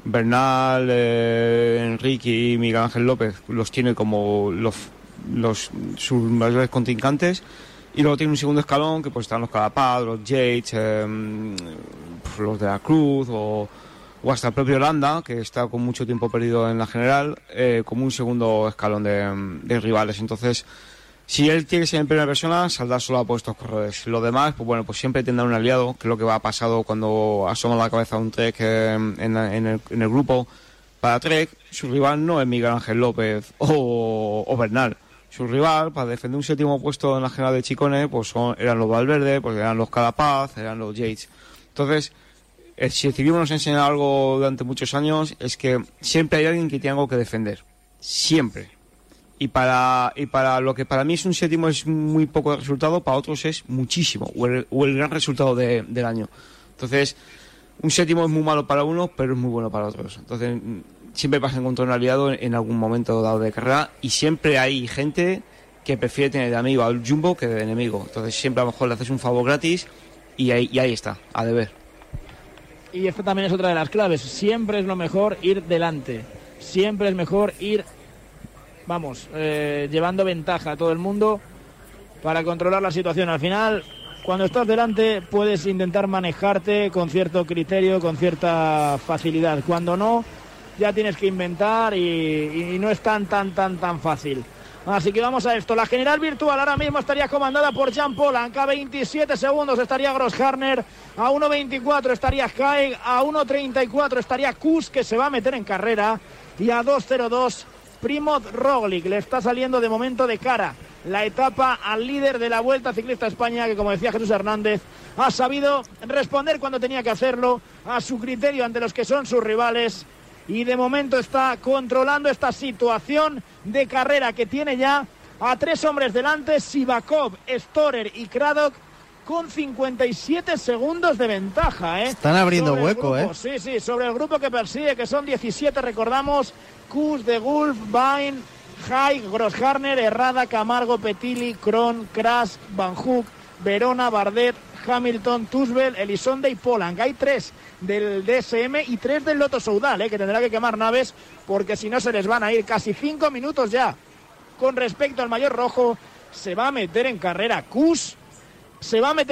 F: Bernal, eh, Enrique y Miguel Ángel López los tiene como los, los sus mayores contrincantes. Y luego tiene un segundo escalón que pues están los Calapaz, los Yates, eh, los de la Cruz o, o, hasta el propio Landa, que está con mucho tiempo perdido en la general, eh, como un segundo escalón de, de rivales. Entonces, si él tiene que ser en primera persona, saldrá solo a puestos corredores. Lo demás, pues bueno, pues siempre tendrá un aliado, que es lo que va a pasado cuando asoma la cabeza un Trek eh, en, en, el, en, el, grupo. Para Trek, su rival no es Miguel Ángel López *laughs* o, o Bernal. Su rival, para defender un séptimo puesto en la general de Chicone, pues son, eran los Valverde, pues eran los Calapaz, eran los Yates. Entonces, eh, si el ciclismo nos enseña algo durante muchos años, es que siempre hay alguien que tiene algo que defender. Siempre y para, y para lo que para mí es un séptimo es muy poco de resultado, para otros es muchísimo, o el, o el gran resultado de, del año. Entonces, un séptimo es muy malo para unos, pero es muy bueno para otros. Entonces, siempre vas a encontrar un aliado en, en algún momento dado de carrera y siempre hay gente que prefiere tener de amigo al Jumbo que de enemigo. Entonces, siempre a lo mejor le haces un favor gratis y ahí, y ahí está, a deber.
D: Y esta también es otra de las claves. Siempre es lo mejor ir delante. Siempre es mejor ir vamos, eh, llevando ventaja a todo el mundo para controlar la situación. Al final, cuando estás delante, puedes intentar manejarte con cierto criterio, con cierta facilidad. Cuando no, ya tienes que inventar y, no es tan, tan, tan, tan fácil. Así que vamos a esto. La general virtual ahora mismo estaría comandada por Jean Polanc. A 27 segundos estaría Grossharner. A 1.24 estaría Haig. A 1.34 estaría Kus, que se va a meter en carrera. Y a 2.02 Primoz Roglic. Le está saliendo de momento de cara la etapa al líder de la Vuelta Ciclista España, que como decía Jesús Hernández, ha sabido responder cuando tenía que hacerlo a su criterio ante los que son sus rivales y de momento está controlando esta situación de carrera que tiene ya a tres hombres delante, Sivakov, Storer y Kradok con 57 segundos de ventaja. ¿eh?
E: Están abriendo hueco, ¿eh?
D: Sí, sí, sobre el grupo que persigue, que son 17, recordamos, Kus, De Gulf, Bain, Haig, Grossharner, Herrada, Camargo, Petili, Kron, Kras, Van Hook, Verona, Bardet, Hamilton, Tusbel, Elisonde y Polanc. Hay tres del DSM y tres del Loto Soudal, ¿eh? que tendrá que quemar naves porque si no se les van a ir casi cinco minutos ya. Con respecto al mayor rojo, se va a meter en carrera Kus, se va a meter